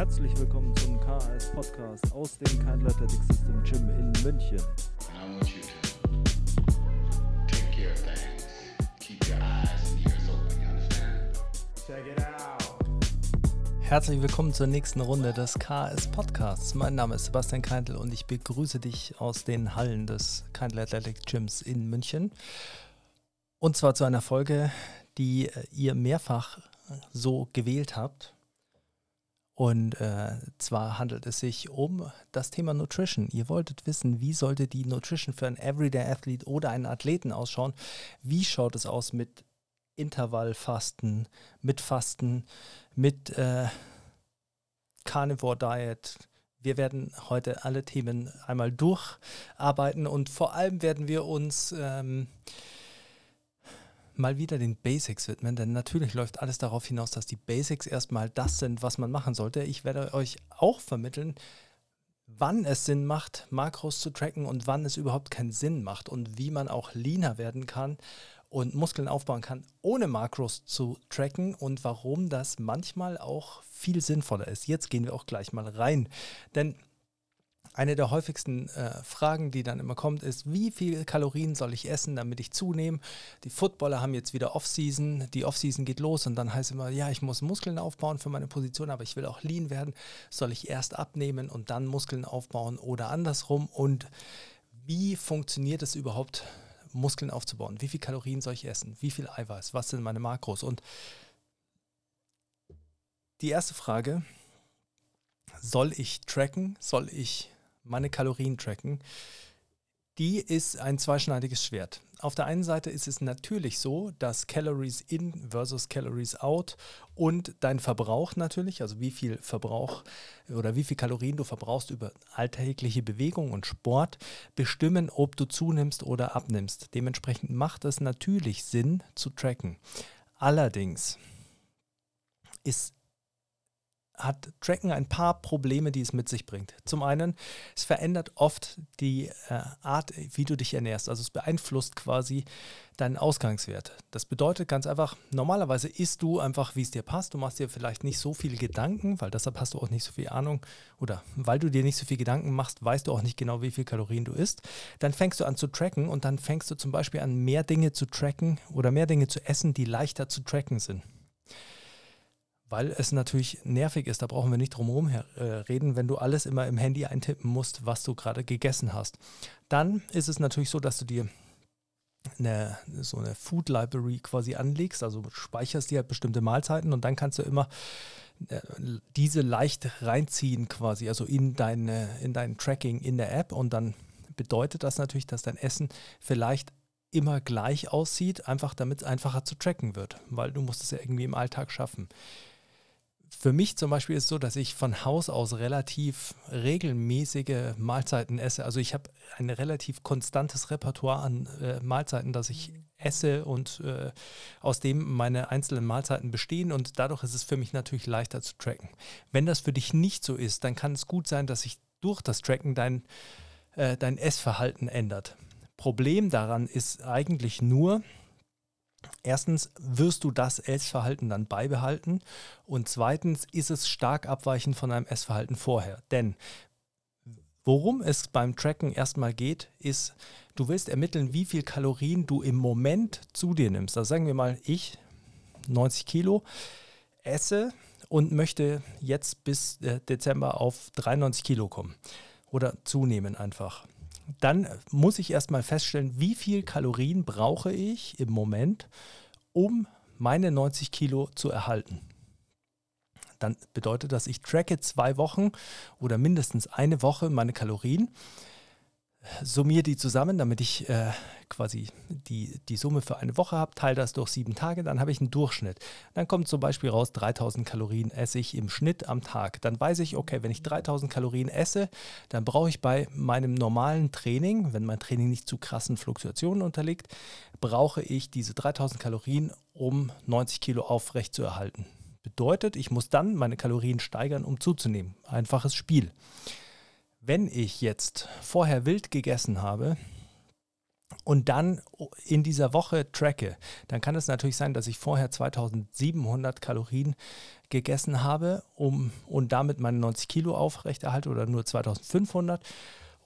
Herzlich willkommen zum KAS Podcast aus dem Kindle Athletic System Gym in München. Herzlich willkommen zur nächsten Runde des KS Podcasts. Mein Name ist Sebastian Keintel und ich begrüße dich aus den Hallen des Keintel Athletic Gyms in München. Und zwar zu einer Folge, die äh, ihr mehrfach so gewählt habt. Und äh, zwar handelt es sich um das Thema Nutrition. Ihr wolltet wissen, wie sollte die Nutrition für einen Everyday Athlete oder einen Athleten ausschauen? Wie schaut es aus mit Intervallfasten, mit Fasten, mit äh, Carnivore Diet? Wir werden heute alle Themen einmal durcharbeiten und vor allem werden wir uns ähm, mal wieder den Basics widmen, denn natürlich läuft alles darauf hinaus, dass die Basics erstmal das sind, was man machen sollte. Ich werde euch auch vermitteln, wann es Sinn macht, Makros zu tracken und wann es überhaupt keinen Sinn macht und wie man auch leaner werden kann und Muskeln aufbauen kann, ohne Makros zu tracken und warum das manchmal auch viel sinnvoller ist. Jetzt gehen wir auch gleich mal rein, denn eine der häufigsten äh, Fragen, die dann immer kommt, ist, wie viel Kalorien soll ich essen, damit ich zunehme? Die Footballer haben jetzt wieder Offseason, die Offseason geht los und dann heißt immer, ja, ich muss Muskeln aufbauen für meine Position, aber ich will auch lean werden. Soll ich erst abnehmen und dann Muskeln aufbauen oder andersrum? Und wie funktioniert es überhaupt, Muskeln aufzubauen? Wie viel Kalorien soll ich essen? Wie viel Eiweiß? Was sind meine Makros? Und die erste Frage, soll ich tracken? Soll ich meine Kalorien tracken, die ist ein zweischneidiges Schwert. Auf der einen Seite ist es natürlich so, dass Calories in versus Calories out und dein Verbrauch natürlich, also wie viel Verbrauch oder wie viel Kalorien du verbrauchst über alltägliche Bewegung und Sport, bestimmen, ob du zunimmst oder abnimmst. Dementsprechend macht es natürlich Sinn zu tracken. Allerdings ist hat Tracken ein paar Probleme, die es mit sich bringt. Zum einen, es verändert oft die äh, Art, wie du dich ernährst. Also es beeinflusst quasi deinen Ausgangswert. Das bedeutet ganz einfach, normalerweise isst du einfach, wie es dir passt. Du machst dir vielleicht nicht so viel Gedanken, weil deshalb hast du auch nicht so viel Ahnung. Oder weil du dir nicht so viel Gedanken machst, weißt du auch nicht genau, wie viel Kalorien du isst. Dann fängst du an zu tracken und dann fängst du zum Beispiel an, mehr Dinge zu tracken oder mehr Dinge zu essen, die leichter zu tracken sind weil es natürlich nervig ist, da brauchen wir nicht drum herum äh, reden, wenn du alles immer im Handy eintippen musst, was du gerade gegessen hast. Dann ist es natürlich so, dass du dir eine, so eine Food Library quasi anlegst, also speicherst dir halt bestimmte Mahlzeiten und dann kannst du immer äh, diese leicht reinziehen quasi, also in, deine, in dein Tracking in der App. Und dann bedeutet das natürlich, dass dein Essen vielleicht immer gleich aussieht, einfach damit es einfacher zu tracken wird, weil du musst es ja irgendwie im Alltag schaffen für mich zum Beispiel ist es so, dass ich von Haus aus relativ regelmäßige Mahlzeiten esse. Also ich habe ein relativ konstantes Repertoire an äh, Mahlzeiten, das ich esse und äh, aus dem meine einzelnen Mahlzeiten bestehen und dadurch ist es für mich natürlich leichter zu tracken. Wenn das für dich nicht so ist, dann kann es gut sein, dass sich durch das Tracken dein, äh, dein Essverhalten ändert. Problem daran ist eigentlich nur, Erstens wirst du das Essverhalten dann beibehalten und zweitens ist es stark abweichend von deinem Essverhalten vorher. Denn worum es beim Tracken erstmal geht, ist, du willst ermitteln, wie viel Kalorien du im Moment zu dir nimmst. Also sagen wir mal, ich, 90 Kilo, esse und möchte jetzt bis äh, Dezember auf 93 Kilo kommen oder zunehmen einfach dann muss ich erstmal feststellen, wie viel Kalorien brauche ich im Moment, um meine 90 Kilo zu erhalten. Dann bedeutet das, ich tracke zwei Wochen oder mindestens eine Woche meine Kalorien summiere die zusammen, damit ich äh, quasi die, die Summe für eine Woche habe, teile das durch sieben Tage, dann habe ich einen Durchschnitt. Dann kommt zum Beispiel raus, 3000 Kalorien esse ich im Schnitt am Tag. Dann weiß ich, okay, wenn ich 3000 Kalorien esse, dann brauche ich bei meinem normalen Training, wenn mein Training nicht zu krassen Fluktuationen unterliegt, brauche ich diese 3000 Kalorien, um 90 Kilo aufrecht zu erhalten. Bedeutet, ich muss dann meine Kalorien steigern, um zuzunehmen. Einfaches Spiel. Wenn ich jetzt vorher wild gegessen habe und dann in dieser Woche tracke, dann kann es natürlich sein, dass ich vorher 2700 Kalorien gegessen habe um, und damit meine 90 Kilo aufrechterhalte oder nur 2500.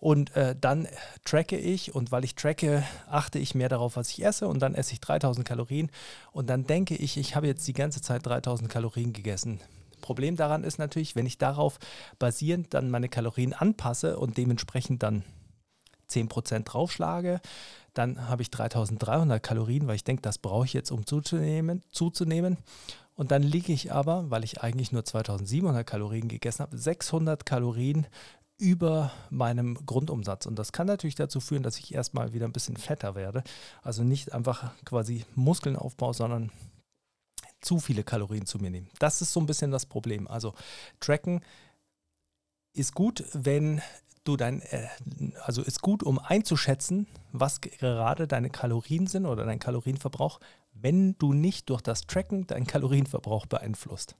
Und äh, dann tracke ich und weil ich tracke, achte ich mehr darauf, was ich esse und dann esse ich 3000 Kalorien und dann denke ich, ich habe jetzt die ganze Zeit 3000 Kalorien gegessen. Problem daran ist natürlich, wenn ich darauf basierend dann meine Kalorien anpasse und dementsprechend dann 10% draufschlage, dann habe ich 3300 Kalorien, weil ich denke, das brauche ich jetzt, um zuzunehmen, zuzunehmen. Und dann liege ich aber, weil ich eigentlich nur 2700 Kalorien gegessen habe, 600 Kalorien über meinem Grundumsatz. Und das kann natürlich dazu führen, dass ich erstmal wieder ein bisschen fetter werde. Also nicht einfach quasi Muskeln aufbaue, sondern zu viele Kalorien zu mir nehmen. Das ist so ein bisschen das Problem. Also tracken ist gut, wenn du dein, äh, also ist gut, um einzuschätzen, was gerade deine Kalorien sind oder dein Kalorienverbrauch, wenn du nicht durch das Tracken deinen Kalorienverbrauch beeinflusst.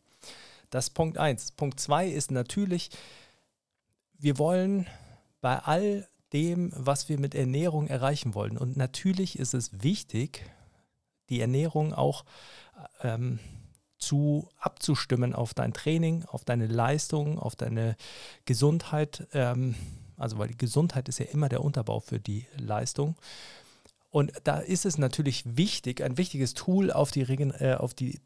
Das ist Punkt 1. Punkt 2 ist natürlich, wir wollen bei all dem, was wir mit Ernährung erreichen wollen. Und natürlich ist es wichtig, die Ernährung auch ähm, zu abzustimmen auf dein Training, auf deine Leistung, auf deine Gesundheit. Ähm, also weil die Gesundheit ist ja immer der Unterbau für die Leistung. Und da ist es natürlich wichtig, ein wichtiges Tool auf die, Regen, äh, auf die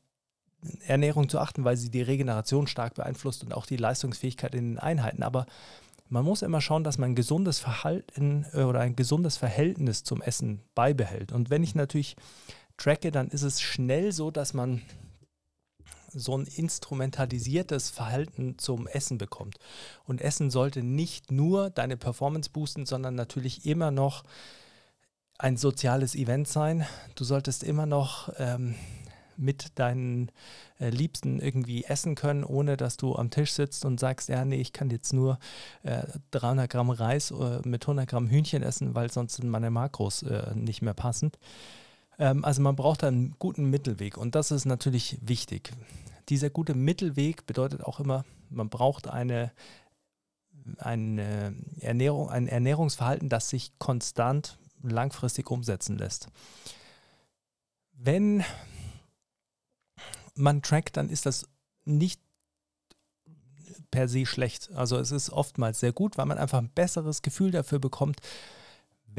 Ernährung zu achten, weil sie die Regeneration stark beeinflusst und auch die Leistungsfähigkeit in den Einheiten. Aber man muss immer schauen, dass man ein gesundes Verhalten äh, oder ein gesundes Verhältnis zum Essen beibehält. Und wenn ich natürlich tracke, dann ist es schnell so, dass man so ein instrumentalisiertes Verhalten zum Essen bekommt. Und Essen sollte nicht nur deine Performance boosten, sondern natürlich immer noch ein soziales Event sein. Du solltest immer noch ähm, mit deinen äh, Liebsten irgendwie essen können, ohne dass du am Tisch sitzt und sagst, ja, nee, ich kann jetzt nur äh, 300 Gramm Reis äh, mit 100 Gramm Hühnchen essen, weil sonst sind meine Makros äh, nicht mehr passend. Ähm, also man braucht einen guten Mittelweg und das ist natürlich wichtig. Dieser gute Mittelweg bedeutet auch immer, man braucht eine, eine Ernährung, ein Ernährungsverhalten, das sich konstant langfristig umsetzen lässt. Wenn man trackt, dann ist das nicht per se schlecht. Also es ist oftmals sehr gut, weil man einfach ein besseres Gefühl dafür bekommt,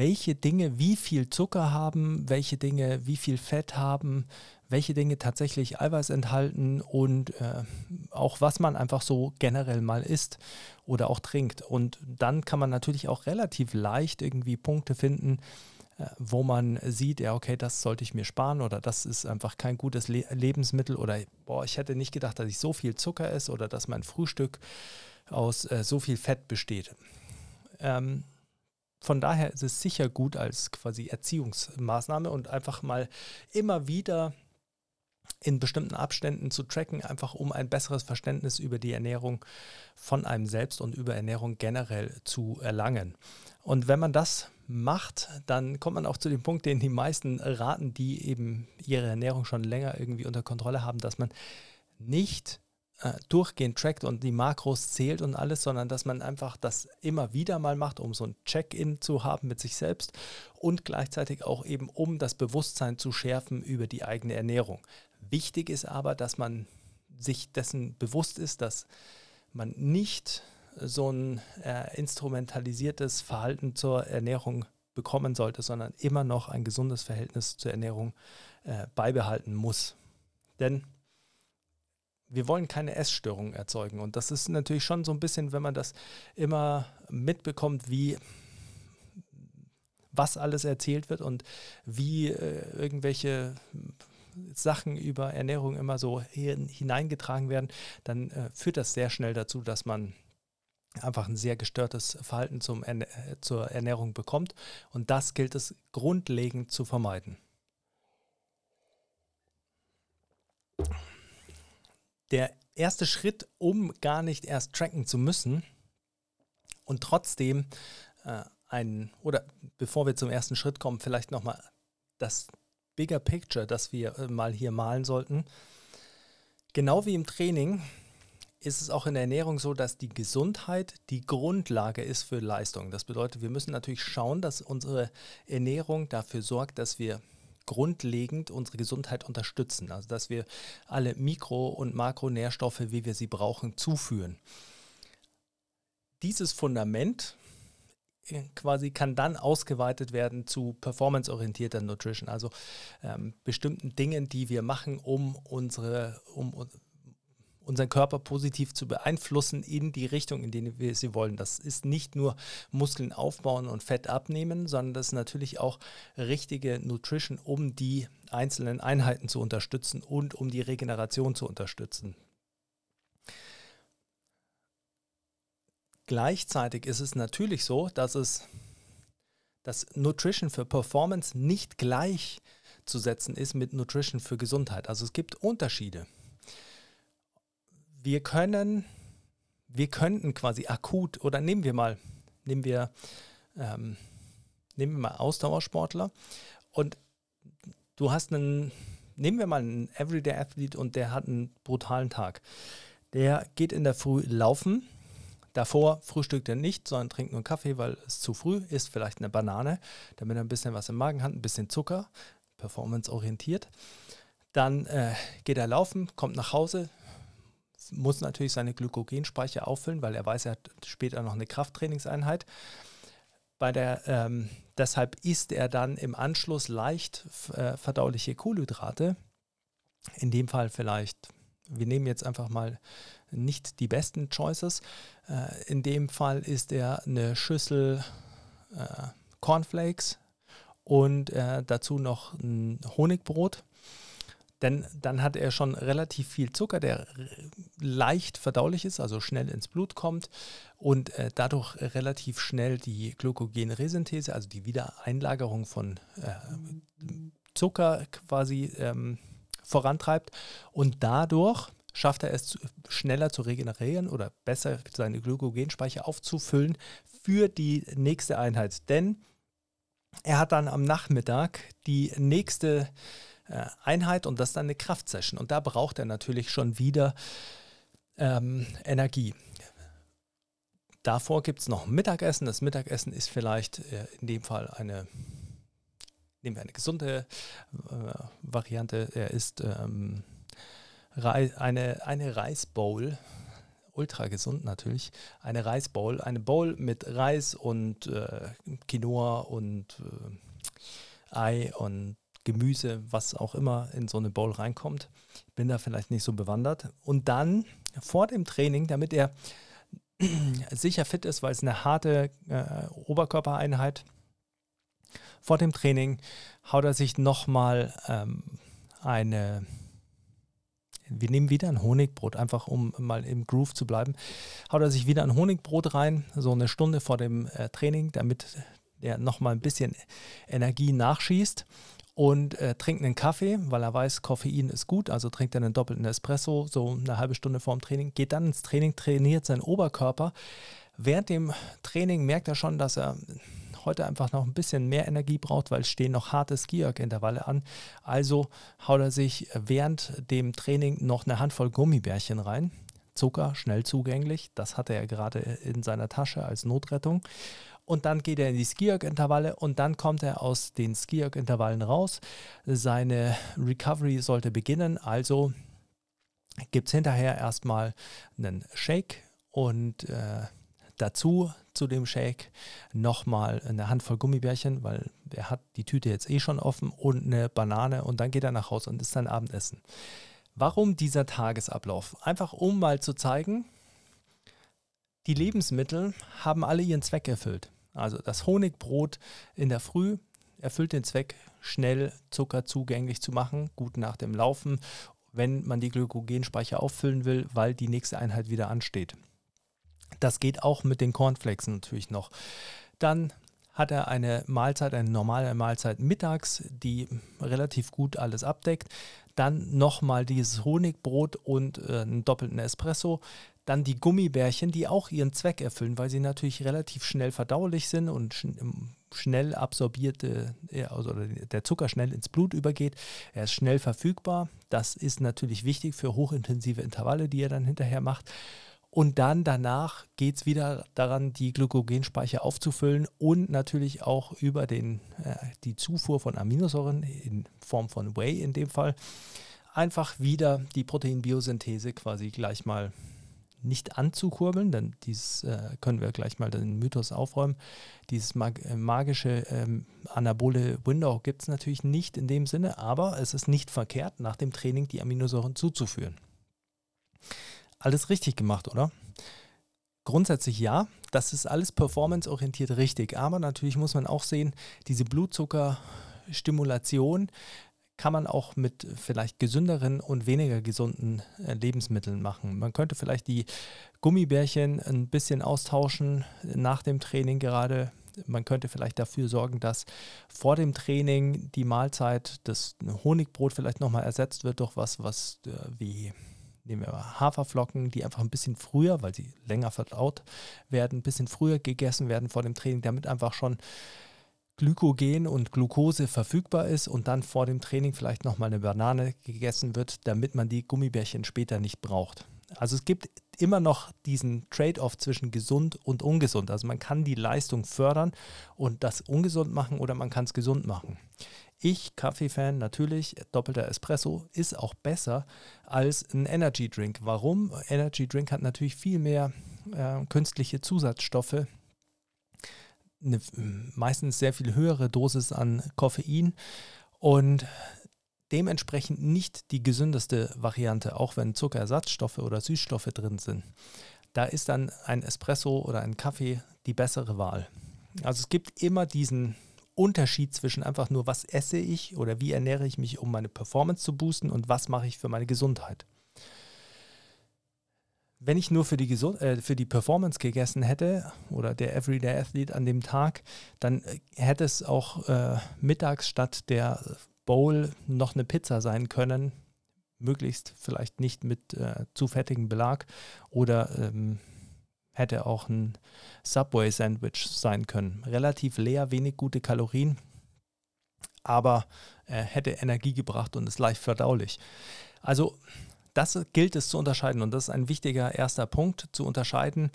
welche Dinge wie viel Zucker haben, welche Dinge wie viel Fett haben, welche Dinge tatsächlich Eiweiß enthalten und äh, auch was man einfach so generell mal isst oder auch trinkt. Und dann kann man natürlich auch relativ leicht irgendwie Punkte finden, äh, wo man sieht, ja, okay, das sollte ich mir sparen oder das ist einfach kein gutes Le Lebensmittel oder boah, ich hätte nicht gedacht, dass ich so viel Zucker esse oder dass mein Frühstück aus äh, so viel Fett besteht. Ähm, von daher ist es sicher gut als quasi Erziehungsmaßnahme und einfach mal immer wieder in bestimmten Abständen zu tracken, einfach um ein besseres Verständnis über die Ernährung von einem selbst und über Ernährung generell zu erlangen. Und wenn man das macht, dann kommt man auch zu dem Punkt, den die meisten raten, die eben ihre Ernährung schon länger irgendwie unter Kontrolle haben, dass man nicht äh, durchgehend trackt und die Makros zählt und alles, sondern dass man einfach das immer wieder mal macht, um so ein Check-in zu haben mit sich selbst und gleichzeitig auch eben, um das Bewusstsein zu schärfen über die eigene Ernährung. Wichtig ist aber, dass man sich dessen bewusst ist, dass man nicht so ein äh, instrumentalisiertes Verhalten zur Ernährung bekommen sollte, sondern immer noch ein gesundes Verhältnis zur Ernährung äh, beibehalten muss. Denn wir wollen keine Essstörungen erzeugen. Und das ist natürlich schon so ein bisschen, wenn man das immer mitbekommt, wie was alles erzählt wird und wie äh, irgendwelche Sachen über Ernährung immer so hineingetragen werden, dann äh, führt das sehr schnell dazu, dass man einfach ein sehr gestörtes Verhalten zum, äh, zur Ernährung bekommt. Und das gilt es grundlegend zu vermeiden. Der erste Schritt, um gar nicht erst tracken zu müssen und trotzdem äh, ein, oder bevor wir zum ersten Schritt kommen, vielleicht nochmal das Bigger Picture, das wir äh, mal hier malen sollten. Genau wie im Training ist es auch in der Ernährung so, dass die Gesundheit die Grundlage ist für Leistung. Das bedeutet, wir müssen natürlich schauen, dass unsere Ernährung dafür sorgt, dass wir grundlegend unsere Gesundheit unterstützen. Also dass wir alle Mikro- und Makronährstoffe, wie wir sie brauchen, zuführen. Dieses Fundament äh, quasi kann dann ausgeweitet werden zu performanceorientierter Nutrition, also ähm, bestimmten Dingen, die wir machen, um unsere, um unseren Körper positiv zu beeinflussen in die Richtung, in die wir sie wollen. Das ist nicht nur Muskeln aufbauen und Fett abnehmen, sondern das ist natürlich auch richtige Nutrition, um die einzelnen Einheiten zu unterstützen und um die Regeneration zu unterstützen. Gleichzeitig ist es natürlich so, dass es dass Nutrition für Performance nicht gleichzusetzen ist mit Nutrition für Gesundheit. Also es gibt Unterschiede wir können, wir könnten quasi akut oder nehmen wir mal, nehmen wir, ähm, nehmen wir mal Ausdauersportler und du hast einen, nehmen wir mal einen Everyday Athlete und der hat einen brutalen Tag. Der geht in der Früh laufen. Davor frühstückt er nicht, sondern trinkt nur einen Kaffee, weil es zu früh ist, vielleicht eine Banane, damit er ein bisschen was im Magen hat, ein bisschen Zucker, performanceorientiert. Dann äh, geht er laufen, kommt nach Hause, muss natürlich seine Glykogenspeicher auffüllen, weil er weiß, er hat später noch eine Krafttrainingseinheit. Bei der, ähm, deshalb isst er dann im Anschluss leicht äh, verdauliche Kohlenhydrate. In dem Fall vielleicht, wir nehmen jetzt einfach mal nicht die besten Choices. Äh, in dem Fall ist er eine Schüssel äh, Cornflakes und äh, dazu noch ein Honigbrot denn dann hat er schon relativ viel Zucker, der leicht verdaulich ist, also schnell ins Blut kommt und äh, dadurch relativ schnell die Glykogenresynthese, also die Wiedereinlagerung von äh, Zucker quasi ähm, vorantreibt und dadurch schafft er es schneller zu regenerieren oder besser seine Glykogenspeicher aufzufüllen für die nächste Einheit. Denn er hat dann am Nachmittag die nächste Einheit und das ist dann eine Kraftsession. Und da braucht er natürlich schon wieder ähm, Energie. Davor gibt es noch Mittagessen. Das Mittagessen ist vielleicht äh, in dem Fall eine, nehmen wir eine gesunde äh, Variante. Er ist ähm, eine, eine Reisbowl, ultra gesund natürlich, eine Reisbowl, eine Bowl mit Reis und äh, Quinoa und äh, Ei und Gemüse, was auch immer in so eine Bowl reinkommt. Bin da vielleicht nicht so bewandert. Und dann vor dem Training, damit er sicher fit ist, weil es eine harte äh, Oberkörpereinheit, vor dem Training haut er sich nochmal ähm, eine, wir nehmen wieder ein Honigbrot, einfach um mal im Groove zu bleiben, haut er sich wieder ein Honigbrot rein, so eine Stunde vor dem äh, Training, damit er nochmal ein bisschen Energie nachschießt und äh, trinkt einen Kaffee, weil er weiß, Koffein ist gut, also trinkt er einen doppelten Espresso, so eine halbe Stunde vorm Training, geht dann ins Training, trainiert seinen Oberkörper. Während dem Training merkt er schon, dass er heute einfach noch ein bisschen mehr Energie braucht, weil es stehen noch harte Ski-Intervalle an. Also haut er sich während dem Training noch eine Handvoll Gummibärchen rein. Zucker, schnell zugänglich, das hatte er gerade in seiner Tasche als Notrettung und dann geht er in die Skierg-Intervalle und dann kommt er aus den Skierg-Intervallen raus. Seine Recovery sollte beginnen, also gibt es hinterher erstmal einen Shake und äh, dazu zu dem Shake nochmal eine Handvoll Gummibärchen, weil er hat die Tüte jetzt eh schon offen und eine Banane und dann geht er nach Hause und ist sein Abendessen. Warum dieser Tagesablauf? Einfach um mal zu zeigen, die Lebensmittel haben alle ihren Zweck erfüllt. Also das Honigbrot in der Früh erfüllt den Zweck, schnell Zucker zugänglich zu machen, gut nach dem Laufen, wenn man die Glykogenspeicher auffüllen will, weil die nächste Einheit wieder ansteht. Das geht auch mit den Cornflakes natürlich noch. Dann hat er eine Mahlzeit, eine normale Mahlzeit mittags, die relativ gut alles abdeckt. Dann nochmal dieses Honigbrot und äh, einen doppelten Espresso. Dann die Gummibärchen, die auch ihren Zweck erfüllen, weil sie natürlich relativ schnell verdaulich sind und schnell absorbierte, also der Zucker schnell ins Blut übergeht. Er ist schnell verfügbar. Das ist natürlich wichtig für hochintensive Intervalle, die er dann hinterher macht. Und dann danach geht es wieder daran, die Glykogenspeicher aufzufüllen und natürlich auch über den, äh, die Zufuhr von Aminosäuren in Form von Whey in dem Fall einfach wieder die Proteinbiosynthese quasi gleich mal nicht anzukurbeln, denn dieses äh, können wir gleich mal den Mythos aufräumen. Dieses mag äh, magische ähm, anabole Window gibt es natürlich nicht in dem Sinne, aber es ist nicht verkehrt, nach dem Training die Aminosäuren zuzuführen. Alles richtig gemacht, oder? Grundsätzlich ja, das ist alles performanceorientiert richtig, aber natürlich muss man auch sehen, diese Blutzuckerstimulation kann man auch mit vielleicht gesünderen und weniger gesunden äh, Lebensmitteln machen. Man könnte vielleicht die Gummibärchen ein bisschen austauschen nach dem Training gerade. Man könnte vielleicht dafür sorgen, dass vor dem Training die Mahlzeit, das Honigbrot vielleicht nochmal ersetzt wird durch was, was äh, wie nehmen wir Haferflocken, die einfach ein bisschen früher, weil sie länger verdaut werden, ein bisschen früher gegessen werden vor dem Training, damit einfach schon Glykogen und Glucose verfügbar ist und dann vor dem Training vielleicht nochmal eine Banane gegessen wird, damit man die Gummibärchen später nicht braucht. Also es gibt immer noch diesen Trade-off zwischen gesund und ungesund. Also man kann die Leistung fördern und das ungesund machen oder man kann es gesund machen. Ich, Kaffee-Fan, natürlich, doppelter Espresso ist auch besser als ein Energy Drink. Warum? Energy Drink hat natürlich viel mehr äh, künstliche Zusatzstoffe eine meistens sehr viel höhere Dosis an Koffein und dementsprechend nicht die gesündeste Variante, auch wenn Zuckerersatzstoffe oder Süßstoffe drin sind. Da ist dann ein Espresso oder ein Kaffee die bessere Wahl. Also es gibt immer diesen Unterschied zwischen einfach nur, was esse ich oder wie ernähre ich mich, um meine Performance zu boosten und was mache ich für meine Gesundheit wenn ich nur für die, Gesund äh, für die Performance gegessen hätte oder der Everyday Athlete an dem Tag, dann äh, hätte es auch äh, mittags statt der Bowl noch eine Pizza sein können. Möglichst vielleicht nicht mit äh, zu fettigem Belag oder ähm, hätte auch ein Subway-Sandwich sein können. Relativ leer, wenig gute Kalorien, aber äh, hätte Energie gebracht und ist leicht verdaulich. Also das gilt es zu unterscheiden und das ist ein wichtiger erster Punkt zu unterscheiden.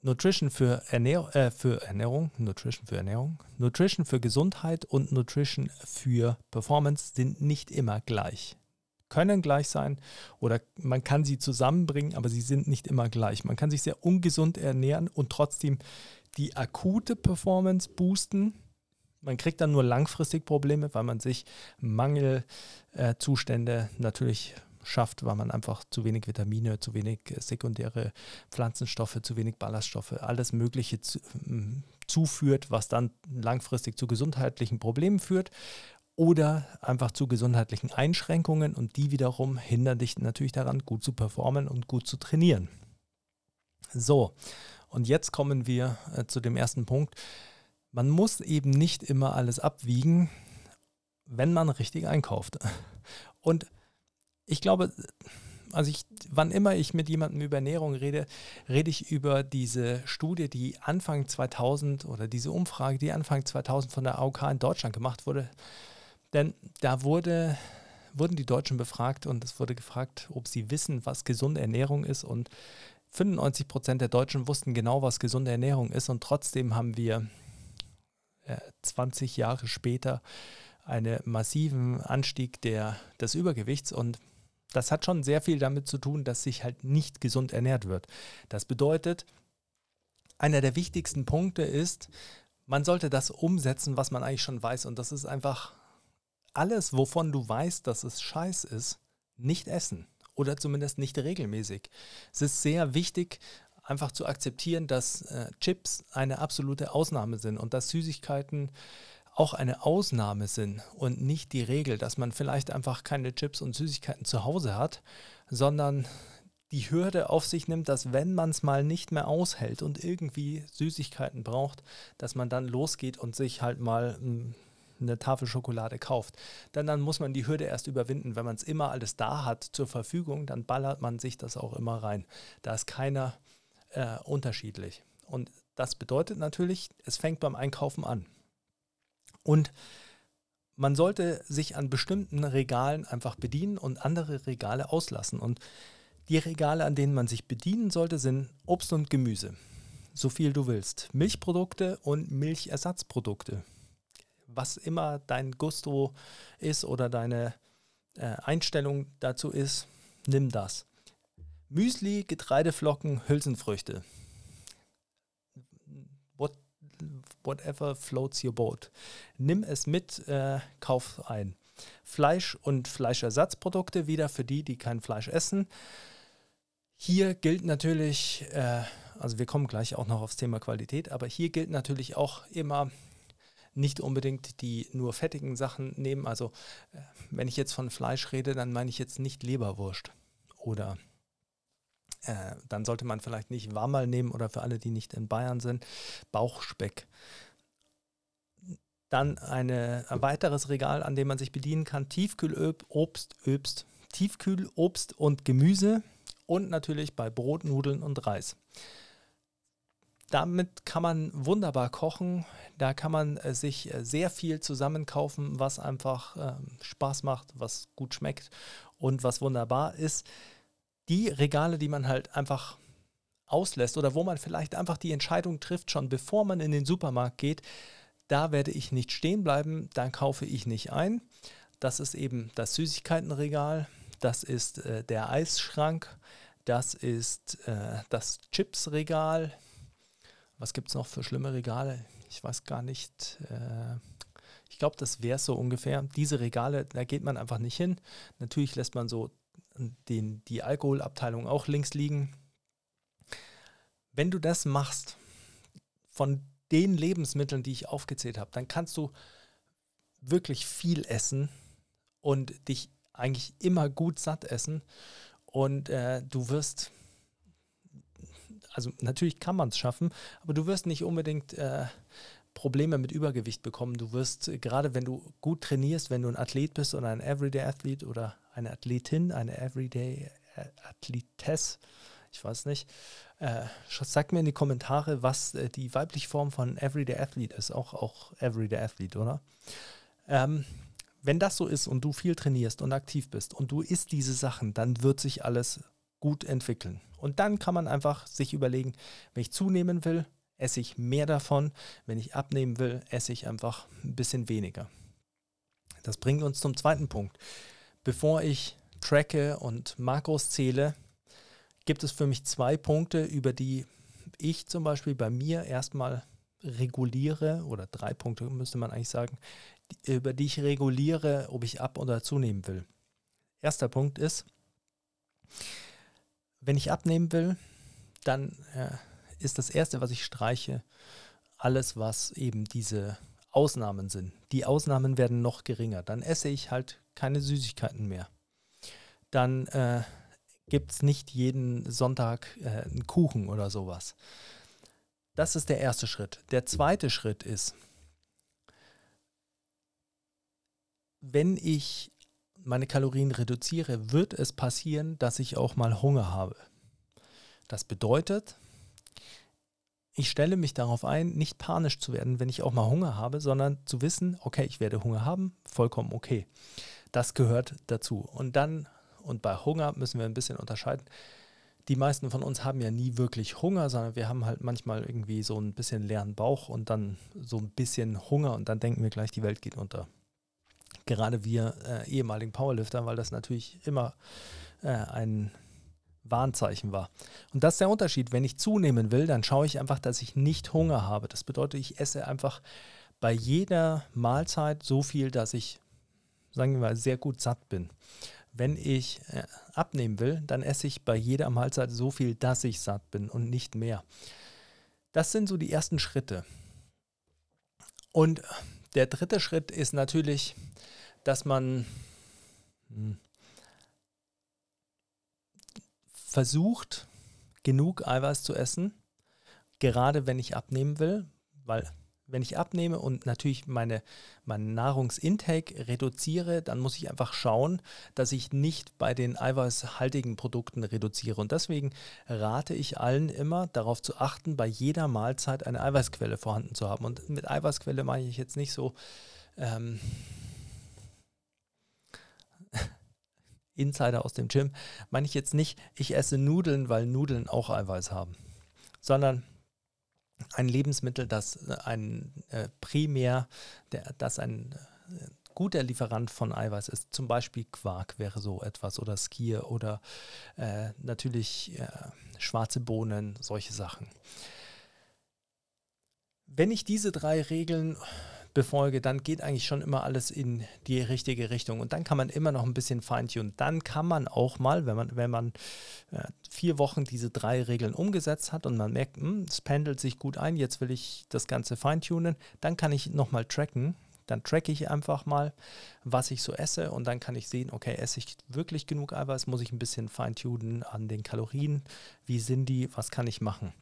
Nutrition für, Ernähr äh, für Ernährung, Nutrition für Ernährung, Nutrition für Gesundheit und Nutrition für Performance sind nicht immer gleich. Können gleich sein oder man kann sie zusammenbringen, aber sie sind nicht immer gleich. Man kann sich sehr ungesund ernähren und trotzdem die akute Performance boosten. Man kriegt dann nur langfristig Probleme, weil man sich Mangelzustände äh, natürlich schafft, weil man einfach zu wenig Vitamine, zu wenig äh, sekundäre Pflanzenstoffe, zu wenig Ballaststoffe, alles Mögliche zu, ähm, zuführt, was dann langfristig zu gesundheitlichen Problemen führt oder einfach zu gesundheitlichen Einschränkungen und die wiederum hindern dich natürlich daran, gut zu performen und gut zu trainieren. So, und jetzt kommen wir äh, zu dem ersten Punkt. Man muss eben nicht immer alles abwiegen, wenn man richtig einkauft. Und ich glaube, also ich, wann immer ich mit jemandem über Ernährung rede, rede ich über diese Studie, die Anfang 2000 oder diese Umfrage, die Anfang 2000 von der AOK in Deutschland gemacht wurde. Denn da wurde, wurden die Deutschen befragt und es wurde gefragt, ob sie wissen, was gesunde Ernährung ist. Und 95 Prozent der Deutschen wussten genau, was gesunde Ernährung ist. Und trotzdem haben wir äh, 20 Jahre später einen massiven Anstieg der, des Übergewichts und das hat schon sehr viel damit zu tun, dass sich halt nicht gesund ernährt wird. Das bedeutet, einer der wichtigsten Punkte ist, man sollte das umsetzen, was man eigentlich schon weiß. Und das ist einfach alles, wovon du weißt, dass es scheiß ist, nicht essen. Oder zumindest nicht regelmäßig. Es ist sehr wichtig, einfach zu akzeptieren, dass äh, Chips eine absolute Ausnahme sind und dass Süßigkeiten auch eine Ausnahme sind und nicht die Regel, dass man vielleicht einfach keine Chips und Süßigkeiten zu Hause hat, sondern die Hürde auf sich nimmt, dass wenn man es mal nicht mehr aushält und irgendwie Süßigkeiten braucht, dass man dann losgeht und sich halt mal hm, eine Tafel Schokolade kauft. Denn dann muss man die Hürde erst überwinden. Wenn man es immer alles da hat zur Verfügung, dann ballert man sich das auch immer rein. Da ist keiner äh, unterschiedlich. Und das bedeutet natürlich, es fängt beim Einkaufen an. Und man sollte sich an bestimmten Regalen einfach bedienen und andere Regale auslassen. Und die Regale, an denen man sich bedienen sollte, sind Obst und Gemüse. So viel du willst. Milchprodukte und Milchersatzprodukte. Was immer dein Gusto ist oder deine äh, Einstellung dazu ist, nimm das. Müsli, Getreideflocken, Hülsenfrüchte. What, whatever floats your boat. Nimm es mit, äh, kauf ein. Fleisch und Fleischersatzprodukte wieder für die, die kein Fleisch essen. Hier gilt natürlich, äh, also wir kommen gleich auch noch aufs Thema Qualität, aber hier gilt natürlich auch immer nicht unbedingt die nur fettigen Sachen nehmen. Also äh, wenn ich jetzt von Fleisch rede, dann meine ich jetzt nicht Leberwurst oder äh, dann sollte man vielleicht nicht Warmal nehmen oder für alle, die nicht in Bayern sind, Bauchspeck. Dann eine, ein weiteres Regal, an dem man sich bedienen kann, Tiefkühlobst, Obst, Tiefkühlobst und Gemüse und natürlich bei Brot, Nudeln und Reis. Damit kann man wunderbar kochen. Da kann man äh, sich äh, sehr viel zusammenkaufen, was einfach äh, Spaß macht, was gut schmeckt und was wunderbar ist. Die Regale, die man halt einfach auslässt oder wo man vielleicht einfach die Entscheidung trifft, schon bevor man in den Supermarkt geht, da werde ich nicht stehen bleiben, dann kaufe ich nicht ein. Das ist eben das Süßigkeitenregal, das ist äh, der Eisschrank, das ist äh, das Chipsregal. Was gibt es noch für schlimme Regale? Ich weiß gar nicht. Äh, ich glaube, das wäre so ungefähr. Diese Regale, da geht man einfach nicht hin. Natürlich lässt man so den, die Alkoholabteilung auch links liegen. Wenn du das machst, von den Lebensmitteln, die ich aufgezählt habe, dann kannst du wirklich viel essen und dich eigentlich immer gut satt essen und äh, du wirst, also natürlich kann man es schaffen, aber du wirst nicht unbedingt äh, Probleme mit Übergewicht bekommen. Du wirst, äh, gerade wenn du gut trainierst, wenn du ein Athlet bist oder ein Everyday Athlete oder eine Athletin, eine Everyday äh, Athletess, ich weiß nicht, äh, sag mir in die Kommentare, was äh, die weibliche Form von Everyday Athlete ist. Auch, auch Everyday Athlete, oder? Ähm, wenn das so ist und du viel trainierst und aktiv bist und du isst diese Sachen, dann wird sich alles gut entwickeln. Und dann kann man einfach sich überlegen, wenn ich zunehmen will, esse ich mehr davon. Wenn ich abnehmen will, esse ich einfach ein bisschen weniger. Das bringt uns zum zweiten Punkt. Bevor ich tracke und Makros zähle, gibt es für mich zwei Punkte, über die ich zum Beispiel bei mir erstmal reguliere, oder drei Punkte müsste man eigentlich sagen, über die ich reguliere, ob ich ab- oder zunehmen will. Erster Punkt ist, wenn ich abnehmen will, dann äh, ist das Erste, was ich streiche, alles, was eben diese Ausnahmen sind. Die Ausnahmen werden noch geringer. Dann esse ich halt keine Süßigkeiten mehr. Dann äh, gibt es nicht jeden Sonntag äh, einen Kuchen oder sowas. Das ist der erste Schritt. Der zweite Schritt ist, wenn ich meine Kalorien reduziere, wird es passieren, dass ich auch mal Hunger habe. Das bedeutet, ich stelle mich darauf ein, nicht panisch zu werden, wenn ich auch mal Hunger habe, sondern zu wissen, okay, ich werde Hunger haben, vollkommen okay. Das gehört dazu. Und dann, und bei Hunger müssen wir ein bisschen unterscheiden, die meisten von uns haben ja nie wirklich Hunger, sondern wir haben halt manchmal irgendwie so ein bisschen leeren Bauch und dann so ein bisschen Hunger und dann denken wir gleich, die Welt geht unter gerade wir äh, ehemaligen Powerlifter, weil das natürlich immer äh, ein Warnzeichen war. Und das ist der Unterschied. Wenn ich zunehmen will, dann schaue ich einfach, dass ich nicht Hunger habe. Das bedeutet, ich esse einfach bei jeder Mahlzeit so viel, dass ich, sagen wir mal, sehr gut satt bin. Wenn ich äh, abnehmen will, dann esse ich bei jeder Mahlzeit so viel, dass ich satt bin und nicht mehr. Das sind so die ersten Schritte. Und der dritte Schritt ist natürlich, dass man hm, versucht, genug Eiweiß zu essen, gerade wenn ich abnehmen will, weil wenn ich abnehme und natürlich meine, meinen Nahrungsintake reduziere, dann muss ich einfach schauen, dass ich nicht bei den eiweißhaltigen Produkten reduziere. Und deswegen rate ich allen immer darauf zu achten, bei jeder Mahlzeit eine Eiweißquelle vorhanden zu haben. Und mit Eiweißquelle meine ich jetzt nicht so ähm, Insider aus dem Gym, meine ich jetzt nicht, ich esse Nudeln, weil Nudeln auch Eiweiß haben, sondern ein Lebensmittel, das äh, ein äh, primär, der, das ein äh, guter Lieferant von Eiweiß ist. Zum Beispiel Quark wäre so etwas oder Skier oder äh, natürlich äh, schwarze Bohnen, solche Sachen. Wenn ich diese drei Regeln befolge, dann geht eigentlich schon immer alles in die richtige Richtung. Und dann kann man immer noch ein bisschen feintunen. Dann kann man auch mal, wenn man, wenn man äh, vier Wochen diese drei Regeln umgesetzt hat und man merkt, hm, es pendelt sich gut ein, jetzt will ich das Ganze feintunen, dann kann ich nochmal tracken. Dann tracke ich einfach mal, was ich so esse und dann kann ich sehen, okay, esse ich wirklich genug Eiweiß, muss ich ein bisschen feintunen an den Kalorien, wie sind die, was kann ich machen.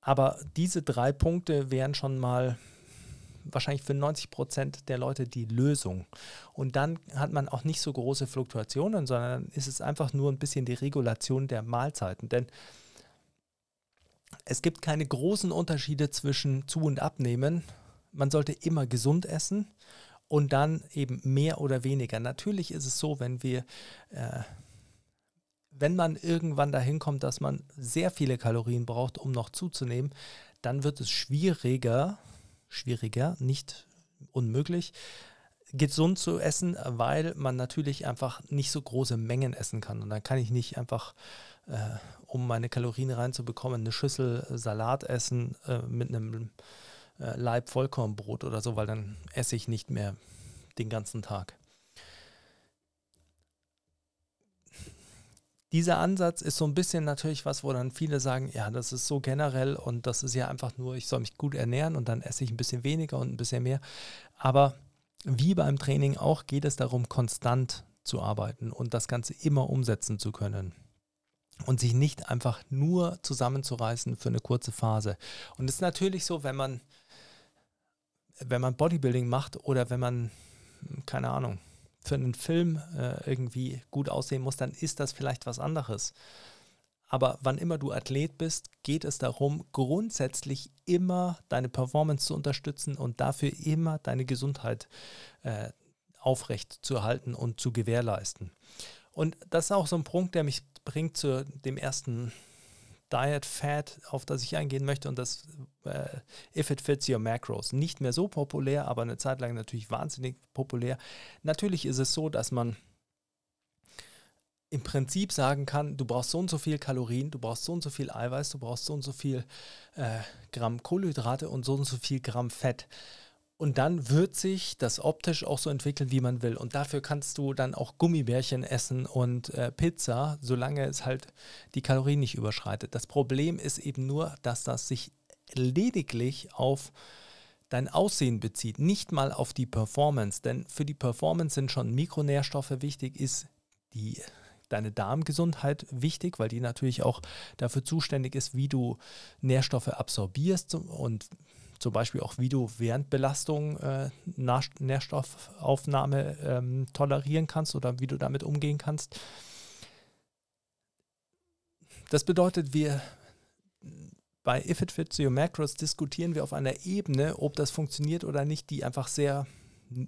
Aber diese drei Punkte wären schon mal wahrscheinlich für 90 Prozent der Leute die Lösung. Und dann hat man auch nicht so große Fluktuationen, sondern ist es einfach nur ein bisschen die Regulation der Mahlzeiten. Denn es gibt keine großen Unterschiede zwischen zu und abnehmen. Man sollte immer gesund essen und dann eben mehr oder weniger. Natürlich ist es so, wenn wir, äh, wenn man irgendwann dahin kommt, dass man sehr viele Kalorien braucht, um noch zuzunehmen, dann wird es schwieriger, schwieriger, nicht unmöglich, gesund zu essen, weil man natürlich einfach nicht so große Mengen essen kann. Und dann kann ich nicht einfach, äh, um meine Kalorien reinzubekommen, eine Schüssel Salat essen äh, mit einem äh, Laib Vollkornbrot oder so, weil dann esse ich nicht mehr den ganzen Tag. Dieser Ansatz ist so ein bisschen natürlich was, wo dann viele sagen, ja, das ist so generell und das ist ja einfach nur, ich soll mich gut ernähren und dann esse ich ein bisschen weniger und ein bisschen mehr. Aber wie beim Training auch geht es darum, konstant zu arbeiten und das Ganze immer umsetzen zu können. Und sich nicht einfach nur zusammenzureißen für eine kurze Phase. Und es ist natürlich so, wenn man, wenn man Bodybuilding macht oder wenn man, keine Ahnung, für einen Film äh, irgendwie gut aussehen muss, dann ist das vielleicht was anderes. Aber wann immer du Athlet bist, geht es darum, grundsätzlich immer deine Performance zu unterstützen und dafür immer deine Gesundheit äh, aufrecht zu erhalten und zu gewährleisten. Und das ist auch so ein Punkt, der mich bringt zu dem ersten Diet Fat, auf das ich eingehen möchte, und das äh, If It Fits Your Macros. Nicht mehr so populär, aber eine Zeit lang natürlich wahnsinnig populär. Natürlich ist es so, dass man im Prinzip sagen kann, du brauchst so und so viel Kalorien, du brauchst so und so viel Eiweiß, du brauchst so und so viel äh, Gramm Kohlenhydrate und so und so viel Gramm Fett. Und dann wird sich das optisch auch so entwickeln, wie man will. Und dafür kannst du dann auch Gummibärchen essen und äh, Pizza, solange es halt die Kalorien nicht überschreitet. Das Problem ist eben nur, dass das sich lediglich auf dein Aussehen bezieht, nicht mal auf die Performance. Denn für die Performance sind schon Mikronährstoffe wichtig, ist die deine Darmgesundheit wichtig, weil die natürlich auch dafür zuständig ist, wie du Nährstoffe absorbierst und zum Beispiel auch, wie du während Belastung äh, Nährstoffaufnahme ähm, tolerieren kannst oder wie du damit umgehen kannst. Das bedeutet, wir bei If It Fits Your Macros diskutieren wir auf einer Ebene, ob das funktioniert oder nicht, die einfach sehr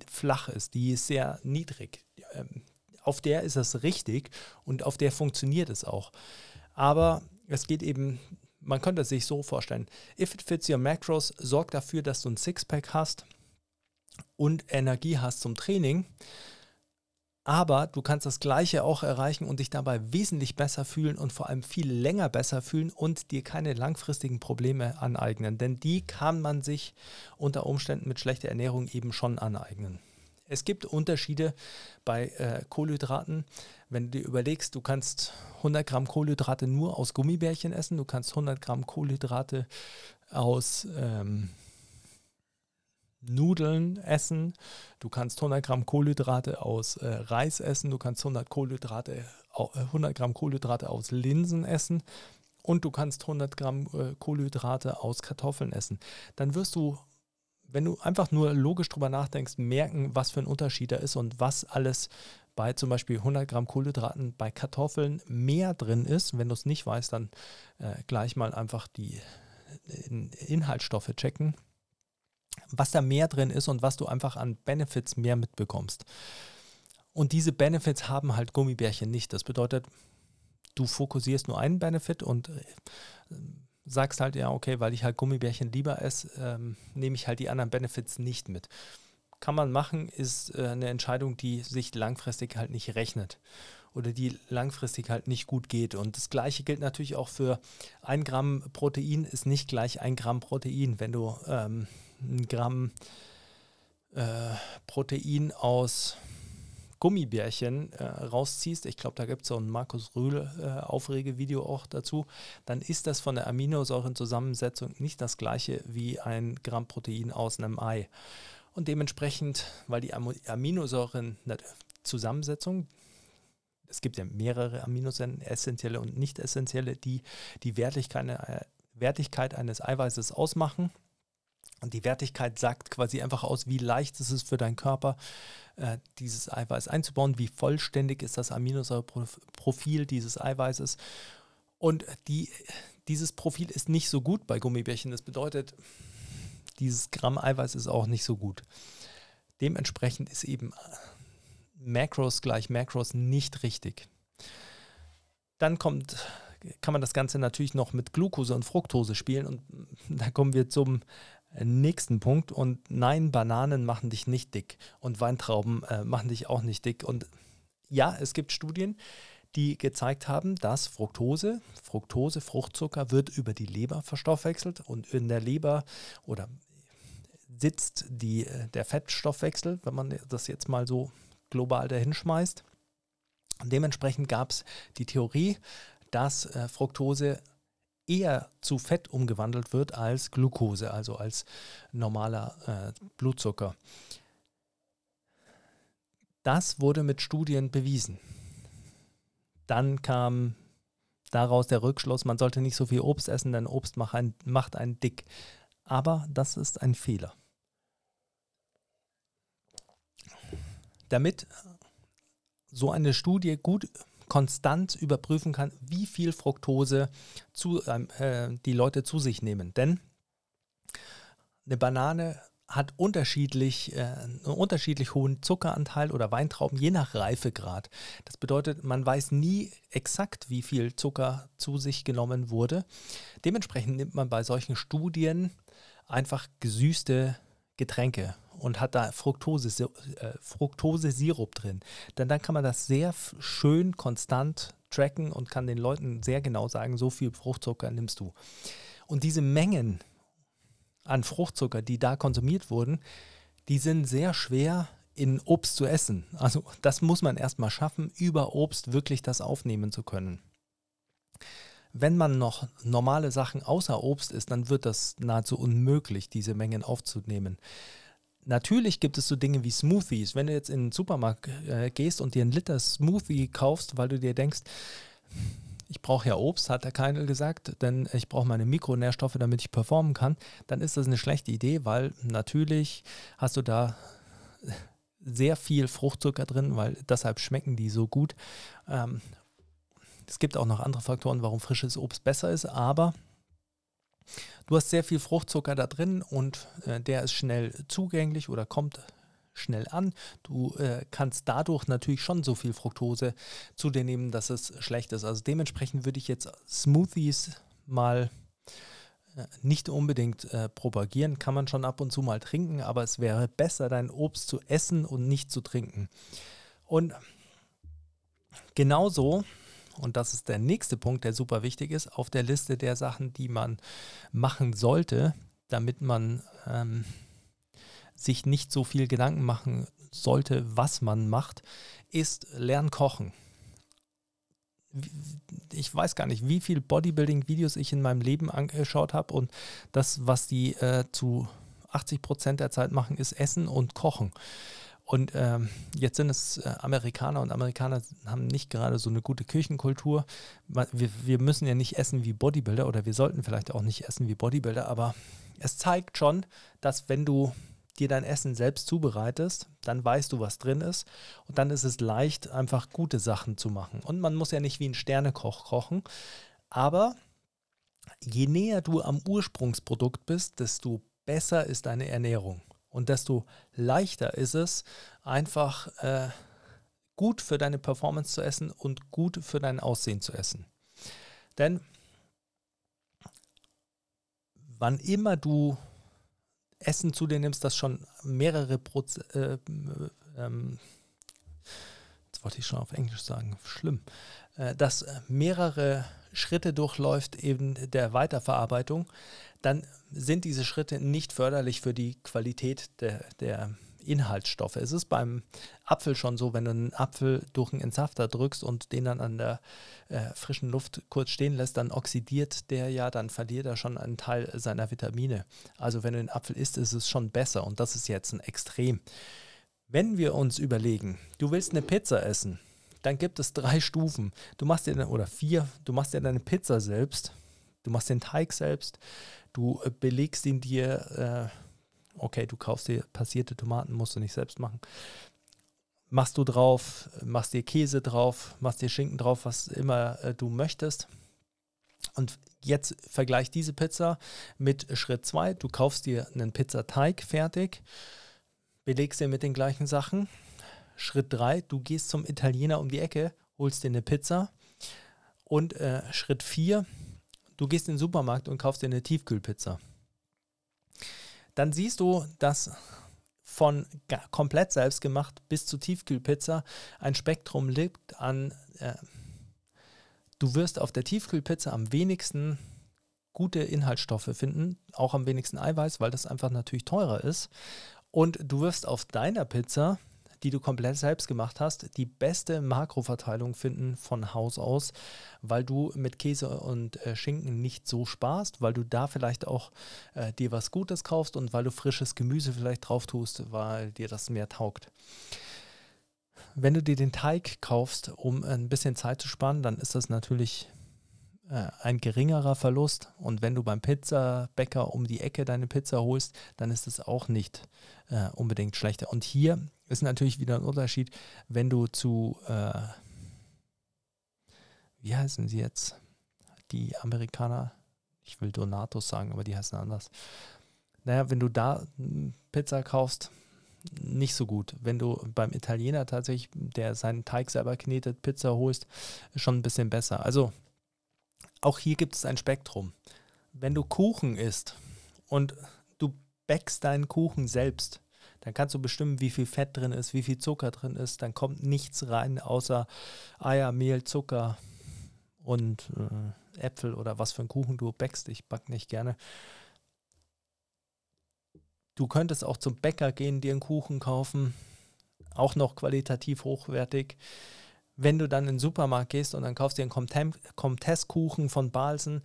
flach ist, die ist sehr niedrig. Ähm, auf der ist es richtig und auf der funktioniert es auch. Aber es geht eben man könnte es sich so vorstellen. If it fits your macros, sorgt dafür, dass du ein Sixpack hast und Energie hast zum Training. Aber du kannst das Gleiche auch erreichen und dich dabei wesentlich besser fühlen und vor allem viel länger besser fühlen und dir keine langfristigen Probleme aneignen. Denn die kann man sich unter Umständen mit schlechter Ernährung eben schon aneignen. Es gibt Unterschiede bei äh, Kohlenhydraten. Wenn du dir überlegst, du kannst 100 Gramm Kohlenhydrate nur aus Gummibärchen essen, du kannst 100 Gramm Kohlenhydrate aus ähm, Nudeln essen, du kannst 100 Gramm Kohlenhydrate aus äh, Reis essen, du kannst 100, Kohlenhydrate, 100 Gramm Kohlenhydrate aus Linsen essen und du kannst 100 Gramm äh, Kohlenhydrate aus Kartoffeln essen. Dann wirst du wenn du einfach nur logisch drüber nachdenkst, merken, was für ein Unterschied da ist und was alles bei zum Beispiel 100 Gramm Kohlenhydraten bei Kartoffeln mehr drin ist. Wenn du es nicht weißt, dann äh, gleich mal einfach die Inhaltsstoffe checken, was da mehr drin ist und was du einfach an Benefits mehr mitbekommst. Und diese Benefits haben halt Gummibärchen nicht. Das bedeutet, du fokussierst nur einen Benefit und äh, sagst halt, ja, okay, weil ich halt Gummibärchen lieber esse, ähm, nehme ich halt die anderen Benefits nicht mit. Kann man machen, ist äh, eine Entscheidung, die sich langfristig halt nicht rechnet oder die langfristig halt nicht gut geht. Und das gleiche gilt natürlich auch für ein Gramm Protein ist nicht gleich ein Gramm Protein. Wenn du ähm, ein Gramm äh, Protein aus Gummibärchen äh, rausziehst, ich glaube, da gibt es so ein Markus Rühl äh, Aufregevideo auch dazu, dann ist das von der Aminosäurenzusammensetzung nicht das gleiche wie ein Gramm Protein aus einem Ei. Und dementsprechend, weil die Aminosäurenzusammensetzung, es gibt ja mehrere Aminosäuren, essentielle und nicht essentielle, die die Wertigkeit, äh, Wertigkeit eines Eiweißes ausmachen. Und die Wertigkeit sagt quasi einfach aus, wie leicht ist es für deinen Körper, äh, dieses Eiweiß einzubauen, wie vollständig ist das Aminosäureprofil dieses Eiweißes. Und die, dieses Profil ist nicht so gut bei Gummibärchen. Das bedeutet, dieses Gramm Eiweiß ist auch nicht so gut. Dementsprechend ist eben Macros gleich Macros nicht richtig. Dann kommt, kann man das Ganze natürlich noch mit Glucose und Fructose spielen und da kommen wir zum nächsten Punkt. Und nein, Bananen machen dich nicht dick und Weintrauben äh, machen dich auch nicht dick. Und ja, es gibt Studien, die gezeigt haben, dass Fructose, Fructose, Fruchtzucker wird über die Leber verstoffwechselt und in der Leber oder sitzt die, äh, der Fettstoffwechsel, wenn man das jetzt mal so global dahinschmeißt. Und dementsprechend gab es die Theorie, dass äh, Fructose eher zu Fett umgewandelt wird als Glucose, also als normaler äh, Blutzucker. Das wurde mit Studien bewiesen. Dann kam daraus der Rückschluss, man sollte nicht so viel Obst essen, denn Obst macht einen, macht einen dick. Aber das ist ein Fehler. Damit so eine Studie gut konstant überprüfen kann, wie viel Fructose zu, äh, die Leute zu sich nehmen. Denn eine Banane hat unterschiedlich, äh, einen unterschiedlich hohen Zuckeranteil oder Weintrauben, je nach Reifegrad. Das bedeutet, man weiß nie exakt, wie viel Zucker zu sich genommen wurde. Dementsprechend nimmt man bei solchen Studien einfach gesüßte Getränke und hat da Fructose, äh, Fructose-Sirup drin. Denn dann kann man das sehr schön konstant tracken und kann den Leuten sehr genau sagen, so viel Fruchtzucker nimmst du. Und diese Mengen an Fruchtzucker, die da konsumiert wurden, die sind sehr schwer in Obst zu essen. Also das muss man erstmal schaffen, über Obst wirklich das aufnehmen zu können. Wenn man noch normale Sachen außer Obst isst, dann wird das nahezu unmöglich, diese Mengen aufzunehmen. Natürlich gibt es so Dinge wie Smoothies. Wenn du jetzt in den Supermarkt äh, gehst und dir einen Liter Smoothie kaufst, weil du dir denkst, ich brauche ja Obst, hat der Keinel gesagt, denn ich brauche meine Mikronährstoffe, damit ich performen kann, dann ist das eine schlechte Idee, weil natürlich hast du da sehr viel Fruchtzucker drin, weil deshalb schmecken die so gut. Ähm, es gibt auch noch andere Faktoren, warum frisches Obst besser ist, aber du hast sehr viel Fruchtzucker da drin und äh, der ist schnell zugänglich oder kommt schnell an. Du äh, kannst dadurch natürlich schon so viel Fructose zu dir nehmen, dass es schlecht ist. Also dementsprechend würde ich jetzt Smoothies mal äh, nicht unbedingt äh, propagieren, kann man schon ab und zu mal trinken, aber es wäre besser, dein Obst zu essen und nicht zu trinken. Und genauso und das ist der nächste Punkt, der super wichtig ist, auf der Liste der Sachen, die man machen sollte, damit man ähm, sich nicht so viel Gedanken machen sollte, was man macht, ist Lernkochen. Ich weiß gar nicht, wie viele Bodybuilding-Videos ich in meinem Leben angeschaut habe und das, was die äh, zu 80 Prozent der Zeit machen, ist Essen und Kochen. Und ähm, jetzt sind es äh, Amerikaner und Amerikaner haben nicht gerade so eine gute Küchenkultur. Wir, wir, müssen ja nicht essen wie Bodybuilder oder wir sollten vielleicht auch nicht essen wie Bodybuilder, aber Es zeigt schon, dass wenn du dir dein Essen selbst zubereitest, dann weißt du, was drin ist. Und dann ist es leicht, einfach gute Sachen zu machen. Und man muss ja nicht wie ein Sternekoch kochen. Aber je näher du am Ursprungsprodukt bist, desto besser ist deine Ernährung. Und desto leichter ist es, einfach äh, gut für deine Performance zu essen und gut für dein Aussehen zu essen. Denn wann immer du Essen zu dir nimmst, das schon mehrere Proz äh, ähm, jetzt wollte ich schon auf Englisch sagen, schlimm, äh, das mehrere Schritte durchläuft eben der Weiterverarbeitung, dann sind diese Schritte nicht förderlich für die Qualität der, der Inhaltsstoffe. Es ist beim Apfel schon so, wenn du einen Apfel durch einen Entsafter drückst und den dann an der äh, frischen Luft kurz stehen lässt, dann oxidiert der ja, dann verliert er schon einen Teil seiner Vitamine. Also wenn du den Apfel isst, ist es schon besser und das ist jetzt ein Extrem. Wenn wir uns überlegen, du willst eine Pizza essen, dann gibt es drei Stufen. Du machst dir oder vier, du machst dir deine Pizza selbst, du machst den Teig selbst, du äh, belegst ihn dir äh, okay, du kaufst dir passierte Tomaten, musst du nicht selbst machen. Machst du drauf, machst dir Käse drauf, machst dir Schinken drauf, was immer äh, du möchtest. Und jetzt vergleich diese Pizza mit Schritt 2. Du kaufst dir einen Pizzateig fertig, belegst den mit den gleichen Sachen. Schritt 3, du gehst zum Italiener um die Ecke, holst dir eine Pizza. Und äh, Schritt 4, du gehst in den Supermarkt und kaufst dir eine Tiefkühlpizza dann siehst du, dass von komplett selbst gemacht bis zu Tiefkühlpizza ein Spektrum liegt an, äh, du wirst auf der Tiefkühlpizza am wenigsten gute Inhaltsstoffe finden, auch am wenigsten Eiweiß, weil das einfach natürlich teurer ist. Und du wirst auf deiner Pizza die du komplett selbst gemacht hast, die beste Makroverteilung finden von Haus aus, weil du mit Käse und äh, Schinken nicht so sparst, weil du da vielleicht auch äh, dir was Gutes kaufst und weil du frisches Gemüse vielleicht drauf tust, weil dir das mehr taugt. Wenn du dir den Teig kaufst, um ein bisschen Zeit zu sparen, dann ist das natürlich äh, ein geringerer Verlust. Und wenn du beim Pizzabäcker um die Ecke deine Pizza holst, dann ist es auch nicht äh, unbedingt schlechter. Und hier ist natürlich wieder ein Unterschied, wenn du zu, äh, wie heißen sie jetzt? Die Amerikaner, ich will Donatos sagen, aber die heißen anders. Naja, wenn du da Pizza kaufst, nicht so gut. Wenn du beim Italiener tatsächlich, der seinen Teig selber knetet, Pizza holst, schon ein bisschen besser. Also auch hier gibt es ein Spektrum. Wenn du Kuchen isst und du bäckst deinen Kuchen selbst, dann kannst du bestimmen, wie viel Fett drin ist, wie viel Zucker drin ist. Dann kommt nichts rein außer Eier, Mehl, Zucker und äh, Äpfel oder was für einen Kuchen du bäckst. Ich back nicht gerne. Du könntest auch zum Bäcker gehen, dir einen Kuchen kaufen, auch noch qualitativ hochwertig. Wenn du dann in den Supermarkt gehst und dann kaufst dir einen Comtesse-Kuchen von Balsen,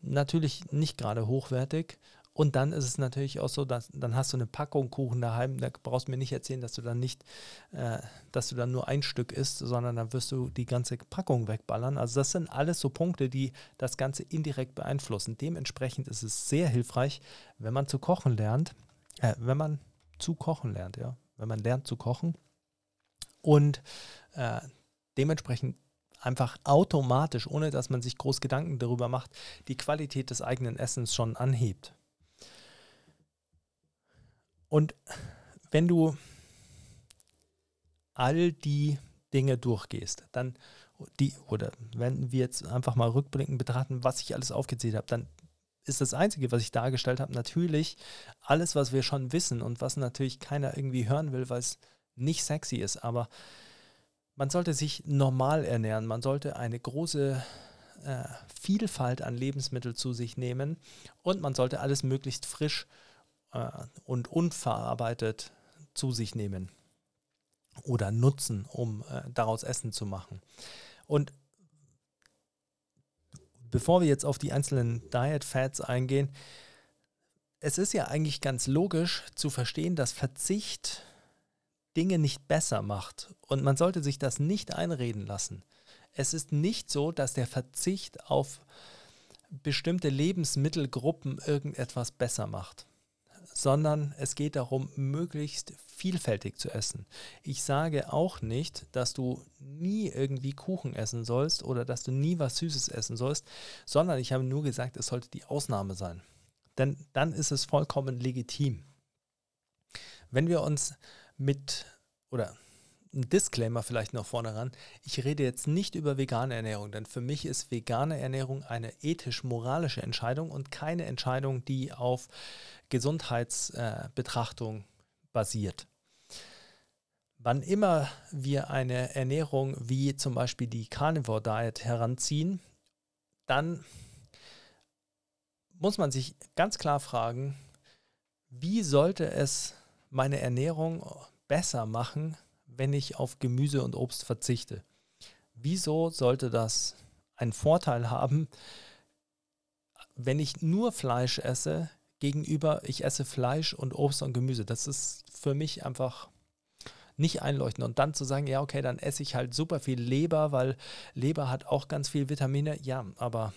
natürlich nicht gerade hochwertig und dann ist es natürlich auch so, dass dann hast du eine Packung Kuchen daheim, da brauchst du mir nicht erzählen, dass du dann nicht, äh, dass du dann nur ein Stück isst, sondern dann wirst du die ganze Packung wegballern. Also das sind alles so Punkte, die das Ganze indirekt beeinflussen. Dementsprechend ist es sehr hilfreich, wenn man zu kochen lernt, äh, wenn man zu kochen lernt, ja, wenn man lernt zu kochen und äh, dementsprechend einfach automatisch, ohne dass man sich groß Gedanken darüber macht, die Qualität des eigenen Essens schon anhebt. Und wenn du all die Dinge durchgehst, dann die, oder wenn wir jetzt einfach mal rückblickend betrachten, was ich alles aufgezählt habe, dann ist das Einzige, was ich dargestellt habe, natürlich alles, was wir schon wissen und was natürlich keiner irgendwie hören will, weil es nicht sexy ist. Aber man sollte sich normal ernähren, man sollte eine große äh, Vielfalt an Lebensmitteln zu sich nehmen und man sollte alles möglichst frisch und unverarbeitet zu sich nehmen oder nutzen, um äh, daraus Essen zu machen. Und bevor wir jetzt auf die einzelnen Diet Fats eingehen, es ist ja eigentlich ganz logisch zu verstehen, dass Verzicht Dinge nicht besser macht. Und man sollte sich das nicht einreden lassen. Es ist nicht so, dass der Verzicht auf bestimmte Lebensmittelgruppen irgendetwas besser macht, sondern es geht darum, möglichst vielfältig zu essen. Ich sage auch nicht, dass du nie irgendwie Kuchen essen sollst oder dass du nie was Süßes essen sollst, sondern ich habe nur gesagt, es sollte die Ausnahme sein. Denn dann ist es vollkommen legitim. Wenn wir uns mit, oder ein Disclaimer vielleicht noch vorne ran. Ich rede jetzt nicht über vegane Ernährung, denn für mich ist vegane Ernährung eine ethisch-moralische Entscheidung und keine Entscheidung, die auf Gesundheitsbetrachtung äh, basiert. Wann immer wir eine Ernährung wie zum Beispiel die Carnivore Diet heranziehen, dann muss man sich ganz klar fragen, wie sollte es meine Ernährung besser machen, wenn ich auf Gemüse und Obst verzichte? Wieso sollte das einen Vorteil haben, wenn ich nur Fleisch esse, gegenüber ich esse Fleisch und Obst und Gemüse? Das ist für mich einfach nicht einleuchten. Und dann zu sagen, ja, okay, dann esse ich halt super viel Leber, weil Leber hat auch ganz viel Vitamine. Ja, aber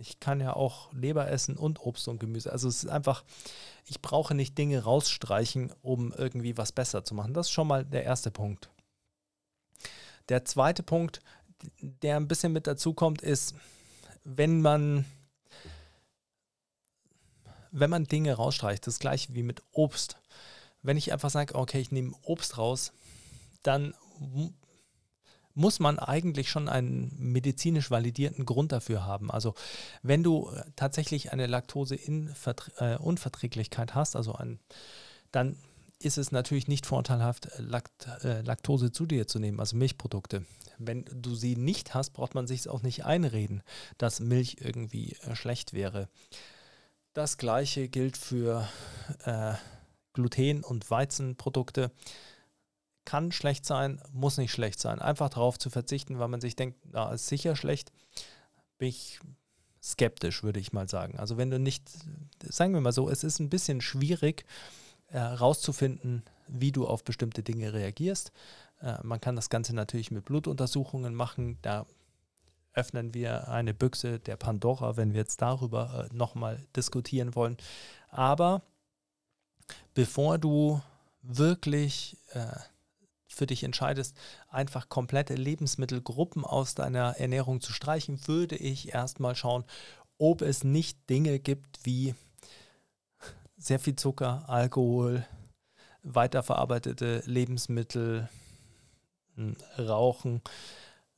ich kann ja auch Leber essen und Obst und Gemüse. Also es ist einfach, ich brauche nicht Dinge rausstreichen, um irgendwie was besser zu machen. Das ist schon mal der erste Punkt. Der zweite Punkt, der ein bisschen mit dazu kommt, ist, wenn man, wenn man Dinge rausstreicht, das gleiche wie mit Obst. Wenn ich einfach sage, okay, ich nehme Obst raus, dann muss man eigentlich schon einen medizinisch validierten Grund dafür haben. Also wenn du äh, tatsächlich eine Laktoseinunverträglichkeit äh, hast, also ein, dann ist es natürlich nicht vorteilhaft, äh, Lakt, äh, Laktose zu dir zu nehmen, also Milchprodukte. Wenn du sie nicht hast, braucht man sich auch nicht einreden, dass Milch irgendwie äh, schlecht wäre. Das gleiche gilt für äh, Gluten- und Weizenprodukte kann schlecht sein, muss nicht schlecht sein. Einfach darauf zu verzichten, weil man sich denkt, na, ist sicher schlecht, bin ich skeptisch, würde ich mal sagen. Also wenn du nicht, sagen wir mal so, es ist ein bisschen schwierig herauszufinden, äh, wie du auf bestimmte Dinge reagierst. Äh, man kann das Ganze natürlich mit Blutuntersuchungen machen. Da öffnen wir eine Büchse der Pandora, wenn wir jetzt darüber äh, nochmal diskutieren wollen. Aber bevor du wirklich äh, für dich entscheidest, einfach komplette Lebensmittelgruppen aus deiner Ernährung zu streichen, würde ich erstmal schauen, ob es nicht Dinge gibt wie sehr viel Zucker, Alkohol, weiterverarbeitete Lebensmittel, hm, Rauchen,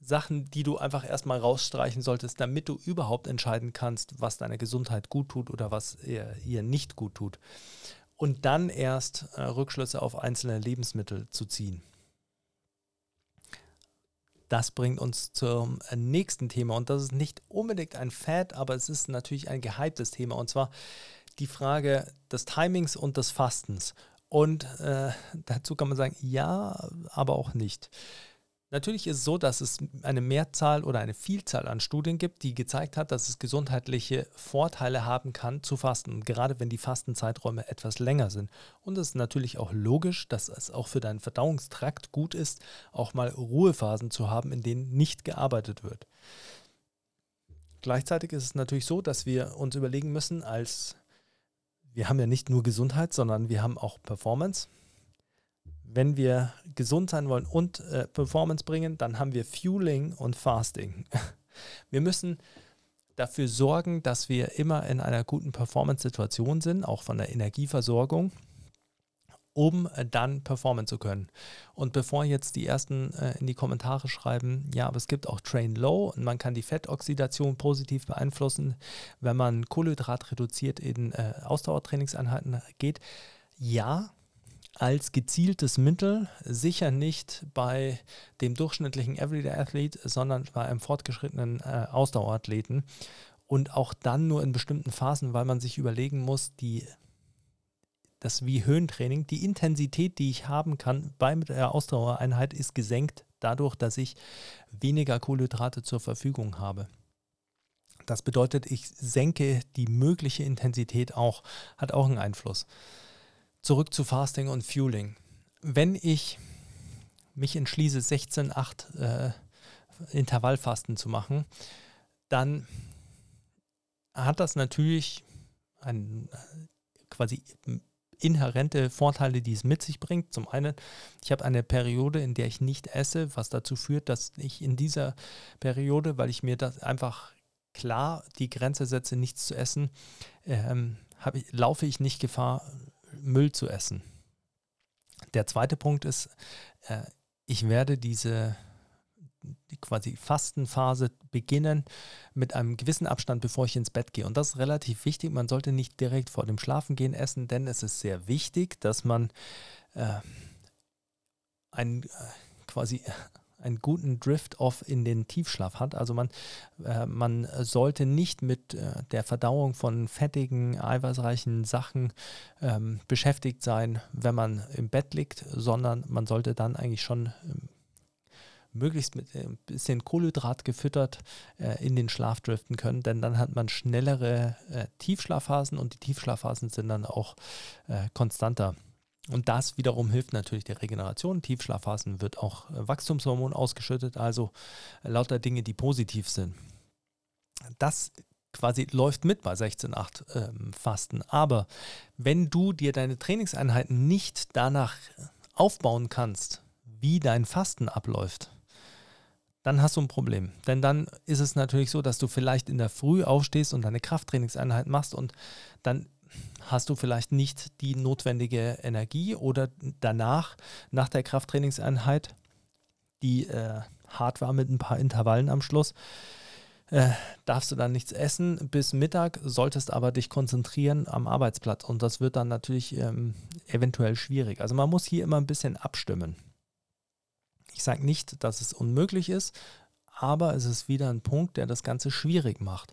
Sachen, die du einfach erstmal rausstreichen solltest, damit du überhaupt entscheiden kannst, was deiner Gesundheit gut tut oder was ihr, ihr nicht gut tut. Und dann erst äh, Rückschlüsse auf einzelne Lebensmittel zu ziehen. Das bringt uns zum nächsten Thema und das ist nicht unbedingt ein Fad, aber es ist natürlich ein gehyptes Thema und zwar die Frage des Timings und des Fastens. Und äh, dazu kann man sagen, ja, aber auch nicht. Natürlich ist es so, dass es eine Mehrzahl oder eine Vielzahl an Studien gibt, die gezeigt hat, dass es gesundheitliche Vorteile haben kann zu fasten, gerade wenn die Fastenzeiträume etwas länger sind. Und es ist natürlich auch logisch, dass es auch für deinen Verdauungstrakt gut ist, auch mal Ruhephasen zu haben, in denen nicht gearbeitet wird. Gleichzeitig ist es natürlich so, dass wir uns überlegen müssen, als wir haben ja nicht nur Gesundheit, sondern wir haben auch Performance wenn wir gesund sein wollen und äh, Performance bringen, dann haben wir Fueling und Fasting. Wir müssen dafür sorgen, dass wir immer in einer guten Performance-Situation sind, auch von der Energieversorgung, um äh, dann performen zu können. Und bevor jetzt die ersten äh, in die Kommentare schreiben, ja, aber es gibt auch Train Low und man kann die Fettoxidation positiv beeinflussen, wenn man Kohlenhydrat reduziert in äh, Ausdauertrainingseinheiten geht. Ja, als gezieltes Mittel, sicher nicht bei dem durchschnittlichen Everyday Athlete, sondern bei einem fortgeschrittenen äh, Ausdauerathleten. Und auch dann nur in bestimmten Phasen, weil man sich überlegen muss, die, das wie Höhentraining, die Intensität, die ich haben kann bei der Ausdauereinheit, ist gesenkt dadurch, dass ich weniger Kohlenhydrate zur Verfügung habe. Das bedeutet, ich senke die mögliche Intensität auch, hat auch einen Einfluss zurück zu Fasting und Fueling. Wenn ich mich entschließe, 16-8 äh, Intervallfasten zu machen, dann hat das natürlich ein, quasi inhärente Vorteile, die es mit sich bringt. Zum einen, ich habe eine Periode, in der ich nicht esse, was dazu führt, dass ich in dieser Periode, weil ich mir das einfach klar die Grenze setze, nichts zu essen, ähm, ich, laufe ich nicht Gefahr, Müll zu essen. Der zweite Punkt ist, äh, ich werde diese die quasi Fastenphase beginnen mit einem gewissen Abstand, bevor ich ins Bett gehe. Und das ist relativ wichtig. Man sollte nicht direkt vor dem Schlafengehen essen, denn es ist sehr wichtig, dass man äh, ein, äh, quasi einen guten Drift-Off in den Tiefschlaf hat. Also man, äh, man sollte nicht mit äh, der Verdauung von fettigen, eiweißreichen Sachen ähm, beschäftigt sein, wenn man im Bett liegt, sondern man sollte dann eigentlich schon ähm, möglichst mit ein bisschen Kohlenhydrat gefüttert äh, in den Schlaf driften können, denn dann hat man schnellere äh, Tiefschlafphasen und die Tiefschlafphasen sind dann auch äh, konstanter. Und das wiederum hilft natürlich der Regeneration. Tiefschlafphasen wird auch äh, Wachstumshormon ausgeschüttet, also lauter Dinge, die positiv sind. Das quasi läuft mit bei 16,8 ähm, Fasten. Aber wenn du dir deine Trainingseinheiten nicht danach aufbauen kannst, wie dein Fasten abläuft, dann hast du ein Problem. Denn dann ist es natürlich so, dass du vielleicht in der Früh aufstehst und deine Krafttrainingseinheit machst und dann hast du vielleicht nicht die notwendige Energie oder danach, nach der Krafttrainingseinheit, die äh, hart war mit ein paar Intervallen am Schluss, äh, darfst du dann nichts essen bis Mittag, solltest aber dich konzentrieren am Arbeitsplatz und das wird dann natürlich ähm, eventuell schwierig. Also man muss hier immer ein bisschen abstimmen. Ich sage nicht, dass es unmöglich ist, aber es ist wieder ein Punkt, der das Ganze schwierig macht.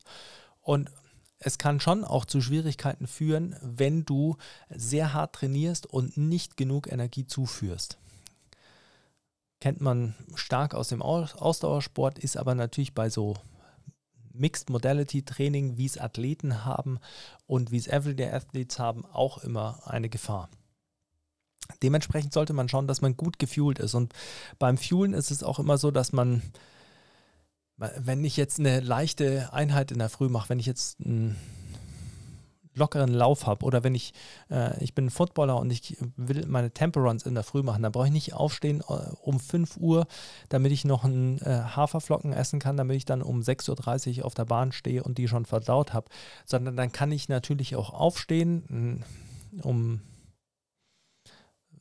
Und es kann schon auch zu Schwierigkeiten führen, wenn du sehr hart trainierst und nicht genug Energie zuführst. Kennt man stark aus dem Ausdauersport, ist aber natürlich bei so Mixed Modality Training, wie es Athleten haben und wie es Everyday Athletes haben, auch immer eine Gefahr. Dementsprechend sollte man schauen, dass man gut gefuelt ist. Und beim Fuelen ist es auch immer so, dass man, wenn ich jetzt eine leichte Einheit in der Früh mache, wenn ich jetzt einen lockeren Lauf habe oder wenn ich, äh, ich bin Footballer und ich will meine Temperance in der Früh machen, dann brauche ich nicht aufstehen äh, um 5 Uhr, damit ich noch einen äh, Haferflocken essen kann, damit ich dann um 6.30 Uhr auf der Bahn stehe und die schon verdaut habe, sondern dann kann ich natürlich auch aufstehen um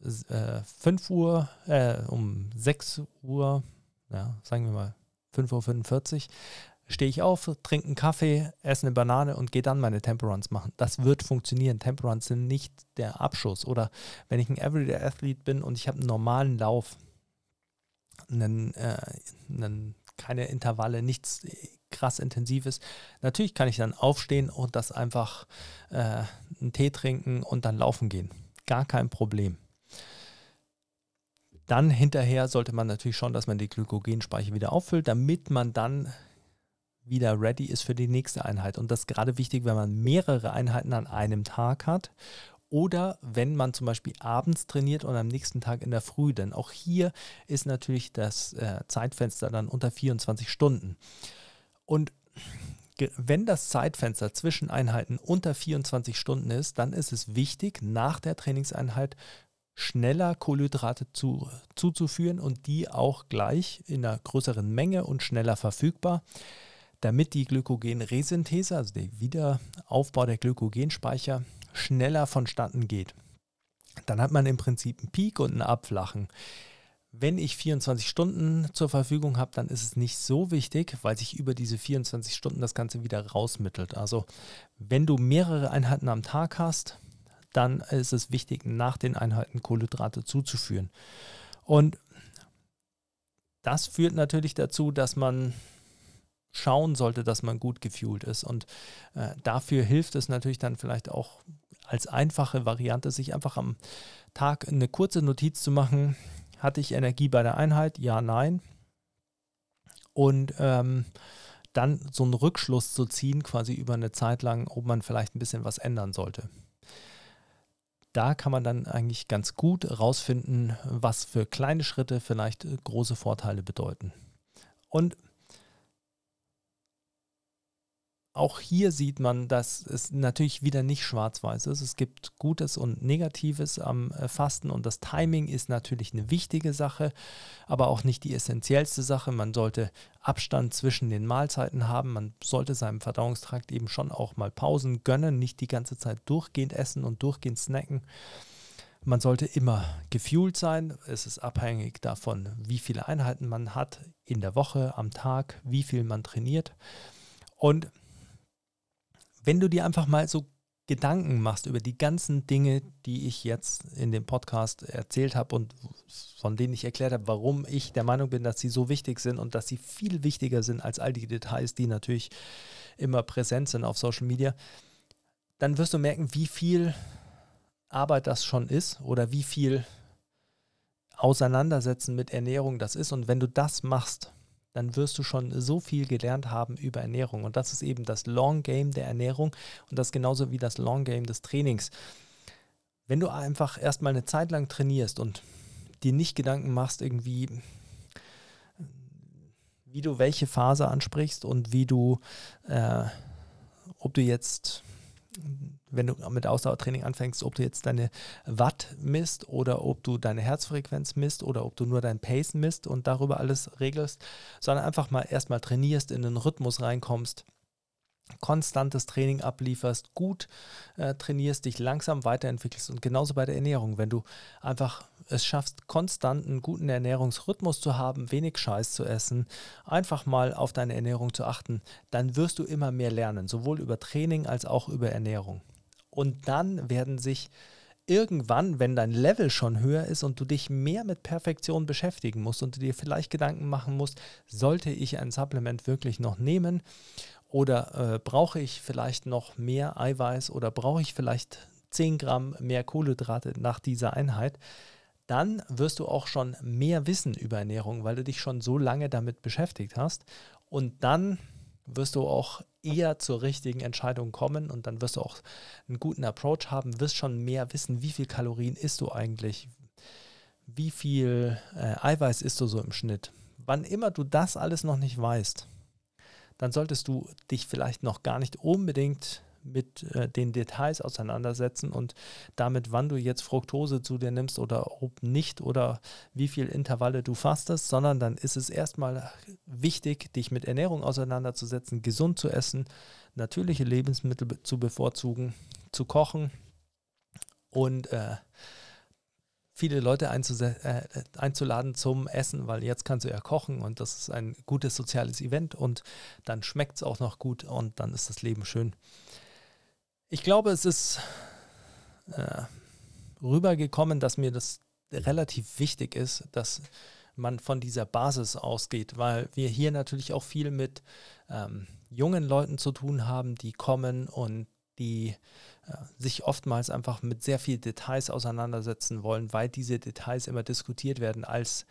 äh, 5 Uhr, äh, um 6 Uhr, ja, sagen wir mal 5.45 Uhr, stehe ich auf, trinke einen Kaffee, esse eine Banane und gehe dann meine Temperance machen. Das wird funktionieren. Temperance sind nicht der Abschuss. Oder wenn ich ein Everyday Athlete bin und ich habe einen normalen Lauf, einen, äh, einen, keine Intervalle, nichts krass intensives, natürlich kann ich dann aufstehen und das einfach äh, einen Tee trinken und dann laufen gehen. Gar kein Problem. Dann hinterher sollte man natürlich schauen, dass man die Glykogenspeicher wieder auffüllt, damit man dann wieder ready ist für die nächste Einheit. Und das ist gerade wichtig, wenn man mehrere Einheiten an einem Tag hat oder wenn man zum Beispiel abends trainiert und am nächsten Tag in der Früh. Denn auch hier ist natürlich das äh, Zeitfenster dann unter 24 Stunden. Und wenn das Zeitfenster zwischen Einheiten unter 24 Stunden ist, dann ist es wichtig, nach der Trainingseinheit schneller Kohlenhydrate zu, zuzuführen und die auch gleich in einer größeren Menge und schneller verfügbar, damit die Glykogenresynthese, also der Wiederaufbau der Glykogenspeicher, schneller vonstatten geht. Dann hat man im Prinzip einen Peak und einen Abflachen. Wenn ich 24 Stunden zur Verfügung habe, dann ist es nicht so wichtig, weil sich über diese 24 Stunden das Ganze wieder rausmittelt. Also wenn du mehrere Einheiten am Tag hast, dann ist es wichtig, nach den Einheiten Kohlenhydrate zuzuführen. Und das führt natürlich dazu, dass man schauen sollte, dass man gut gefühlt ist. Und äh, dafür hilft es natürlich dann vielleicht auch als einfache Variante, sich einfach am Tag eine kurze Notiz zu machen. Hatte ich Energie bei der Einheit? Ja, nein. Und ähm, dann so einen Rückschluss zu ziehen, quasi über eine Zeit lang, ob man vielleicht ein bisschen was ändern sollte da kann man dann eigentlich ganz gut rausfinden, was für kleine Schritte vielleicht große Vorteile bedeuten. Und auch hier sieht man, dass es natürlich wieder nicht schwarz-weiß ist. Es gibt Gutes und Negatives am äh, Fasten und das Timing ist natürlich eine wichtige Sache, aber auch nicht die essentiellste Sache. Man sollte Abstand zwischen den Mahlzeiten haben. Man sollte seinem Verdauungstrakt eben schon auch mal Pausen gönnen, nicht die ganze Zeit durchgehend essen und durchgehend snacken. Man sollte immer gefühlt sein. Es ist abhängig davon, wie viele Einheiten man hat in der Woche, am Tag, wie viel man trainiert. Und wenn du dir einfach mal so Gedanken machst über die ganzen Dinge, die ich jetzt in dem Podcast erzählt habe und von denen ich erklärt habe, warum ich der Meinung bin, dass sie so wichtig sind und dass sie viel wichtiger sind als all die Details, die natürlich immer präsent sind auf Social Media, dann wirst du merken, wie viel Arbeit das schon ist oder wie viel Auseinandersetzen mit Ernährung das ist. Und wenn du das machst, dann wirst du schon so viel gelernt haben über Ernährung. Und das ist eben das Long Game der Ernährung und das genauso wie das Long Game des Trainings. Wenn du einfach erstmal eine Zeit lang trainierst und dir nicht Gedanken machst, irgendwie, wie du welche Phase ansprichst und wie du, äh, ob du jetzt wenn du mit Ausdauertraining anfängst, ob du jetzt deine Watt misst oder ob du deine Herzfrequenz misst oder ob du nur dein Pace misst und darüber alles regelst, sondern einfach mal erstmal trainierst, in den Rhythmus reinkommst konstantes Training ablieferst, gut äh, trainierst, dich langsam weiterentwickelst und genauso bei der Ernährung, wenn du einfach es schaffst, konstant einen guten Ernährungsrhythmus zu haben, wenig Scheiß zu essen, einfach mal auf deine Ernährung zu achten, dann wirst du immer mehr lernen, sowohl über Training als auch über Ernährung. Und dann werden sich irgendwann, wenn dein Level schon höher ist und du dich mehr mit Perfektion beschäftigen musst und du dir vielleicht Gedanken machen musst, sollte ich ein Supplement wirklich noch nehmen oder äh, brauche ich vielleicht noch mehr Eiweiß oder brauche ich vielleicht 10 Gramm mehr Kohlenhydrate nach dieser Einheit, dann wirst du auch schon mehr wissen über Ernährung, weil du dich schon so lange damit beschäftigt hast. Und dann wirst du auch eher zur richtigen Entscheidung kommen und dann wirst du auch einen guten Approach haben, wirst schon mehr wissen, wie viel Kalorien isst du eigentlich, wie viel äh, Eiweiß isst du so im Schnitt. Wann immer du das alles noch nicht weißt, dann solltest du dich vielleicht noch gar nicht unbedingt mit äh, den Details auseinandersetzen und damit, wann du jetzt Fructose zu dir nimmst oder ob nicht oder wie viel Intervalle du fastest, sondern dann ist es erstmal wichtig, dich mit Ernährung auseinanderzusetzen, gesund zu essen, natürliche Lebensmittel zu bevorzugen, zu kochen und äh, viele Leute äh, einzuladen zum Essen, weil jetzt kannst du ja kochen und das ist ein gutes soziales Event und dann schmeckt es auch noch gut und dann ist das Leben schön. Ich glaube, es ist äh, rübergekommen, dass mir das relativ wichtig ist, dass man von dieser Basis ausgeht, weil wir hier natürlich auch viel mit ähm, jungen Leuten zu tun haben, die kommen und die sich oftmals einfach mit sehr vielen Details auseinandersetzen wollen, weil diese Details immer diskutiert werden als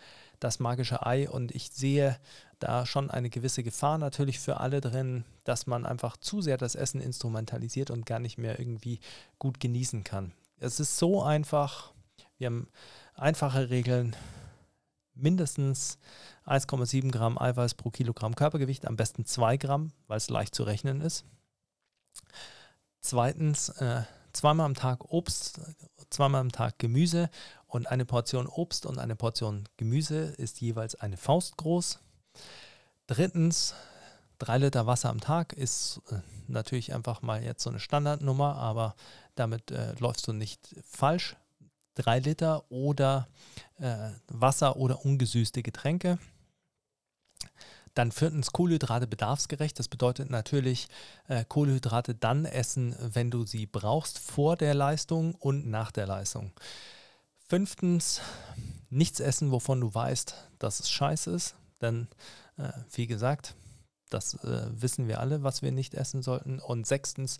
das magische Ei. Und ich sehe da schon eine gewisse Gefahr natürlich für alle drin, dass man einfach zu sehr das Essen instrumentalisiert und gar nicht mehr irgendwie gut genießen kann. Es ist so einfach. Wir haben einfache Regeln. Mindestens 1,7 Gramm Eiweiß pro Kilogramm Körpergewicht, am besten 2 Gramm, weil es leicht zu rechnen ist. Zweitens, äh, zweimal am Tag Obst, zweimal am Tag Gemüse und eine Portion Obst und eine Portion Gemüse ist jeweils eine Faust groß. Drittens, drei Liter Wasser am Tag ist äh, natürlich einfach mal jetzt so eine Standardnummer, aber damit äh, läufst du nicht falsch. Drei Liter oder äh, Wasser oder ungesüßte Getränke. Dann viertens Kohlenhydrate bedarfsgerecht. Das bedeutet natürlich äh, Kohlenhydrate dann essen, wenn du sie brauchst, vor der Leistung und nach der Leistung. Fünftens nichts essen, wovon du weißt, dass es scheiße ist. Denn, äh, wie gesagt, das äh, wissen wir alle, was wir nicht essen sollten. Und sechstens,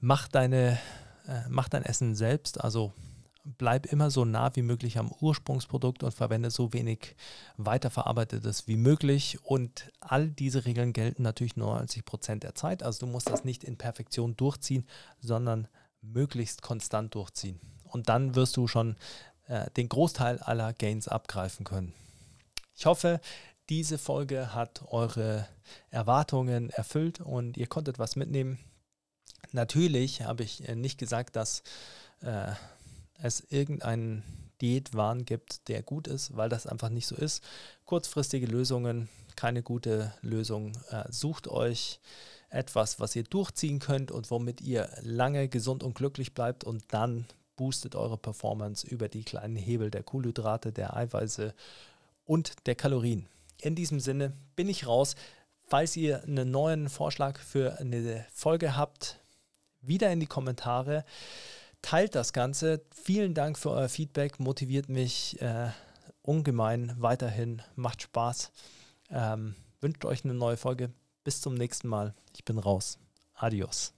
mach, deine, äh, mach dein Essen selbst. Also bleib immer so nah wie möglich am Ursprungsprodukt und verwende so wenig weiterverarbeitetes wie möglich. Und all diese Regeln gelten natürlich nur 90 Prozent der Zeit. Also du musst das nicht in Perfektion durchziehen, sondern möglichst konstant durchziehen. Und dann wirst du schon äh, den Großteil aller Gains abgreifen können. Ich hoffe, diese Folge hat eure Erwartungen erfüllt und ihr konntet was mitnehmen. Natürlich habe ich äh, nicht gesagt, dass äh, es irgendeinen Diätwahn gibt, der gut ist, weil das einfach nicht so ist. Kurzfristige Lösungen, keine gute Lösung. Äh, sucht euch etwas, was ihr durchziehen könnt und womit ihr lange gesund und glücklich bleibt und dann boostet eure Performance über die kleinen Hebel der Kohlenhydrate, der Eiweiße und der Kalorien. In diesem Sinne bin ich raus. Falls ihr einen neuen Vorschlag für eine Folge habt, wieder in die Kommentare. Teilt das Ganze. Vielen Dank für euer Feedback. Motiviert mich äh, ungemein weiterhin. Macht Spaß. Ähm, wünscht euch eine neue Folge. Bis zum nächsten Mal. Ich bin raus. Adios.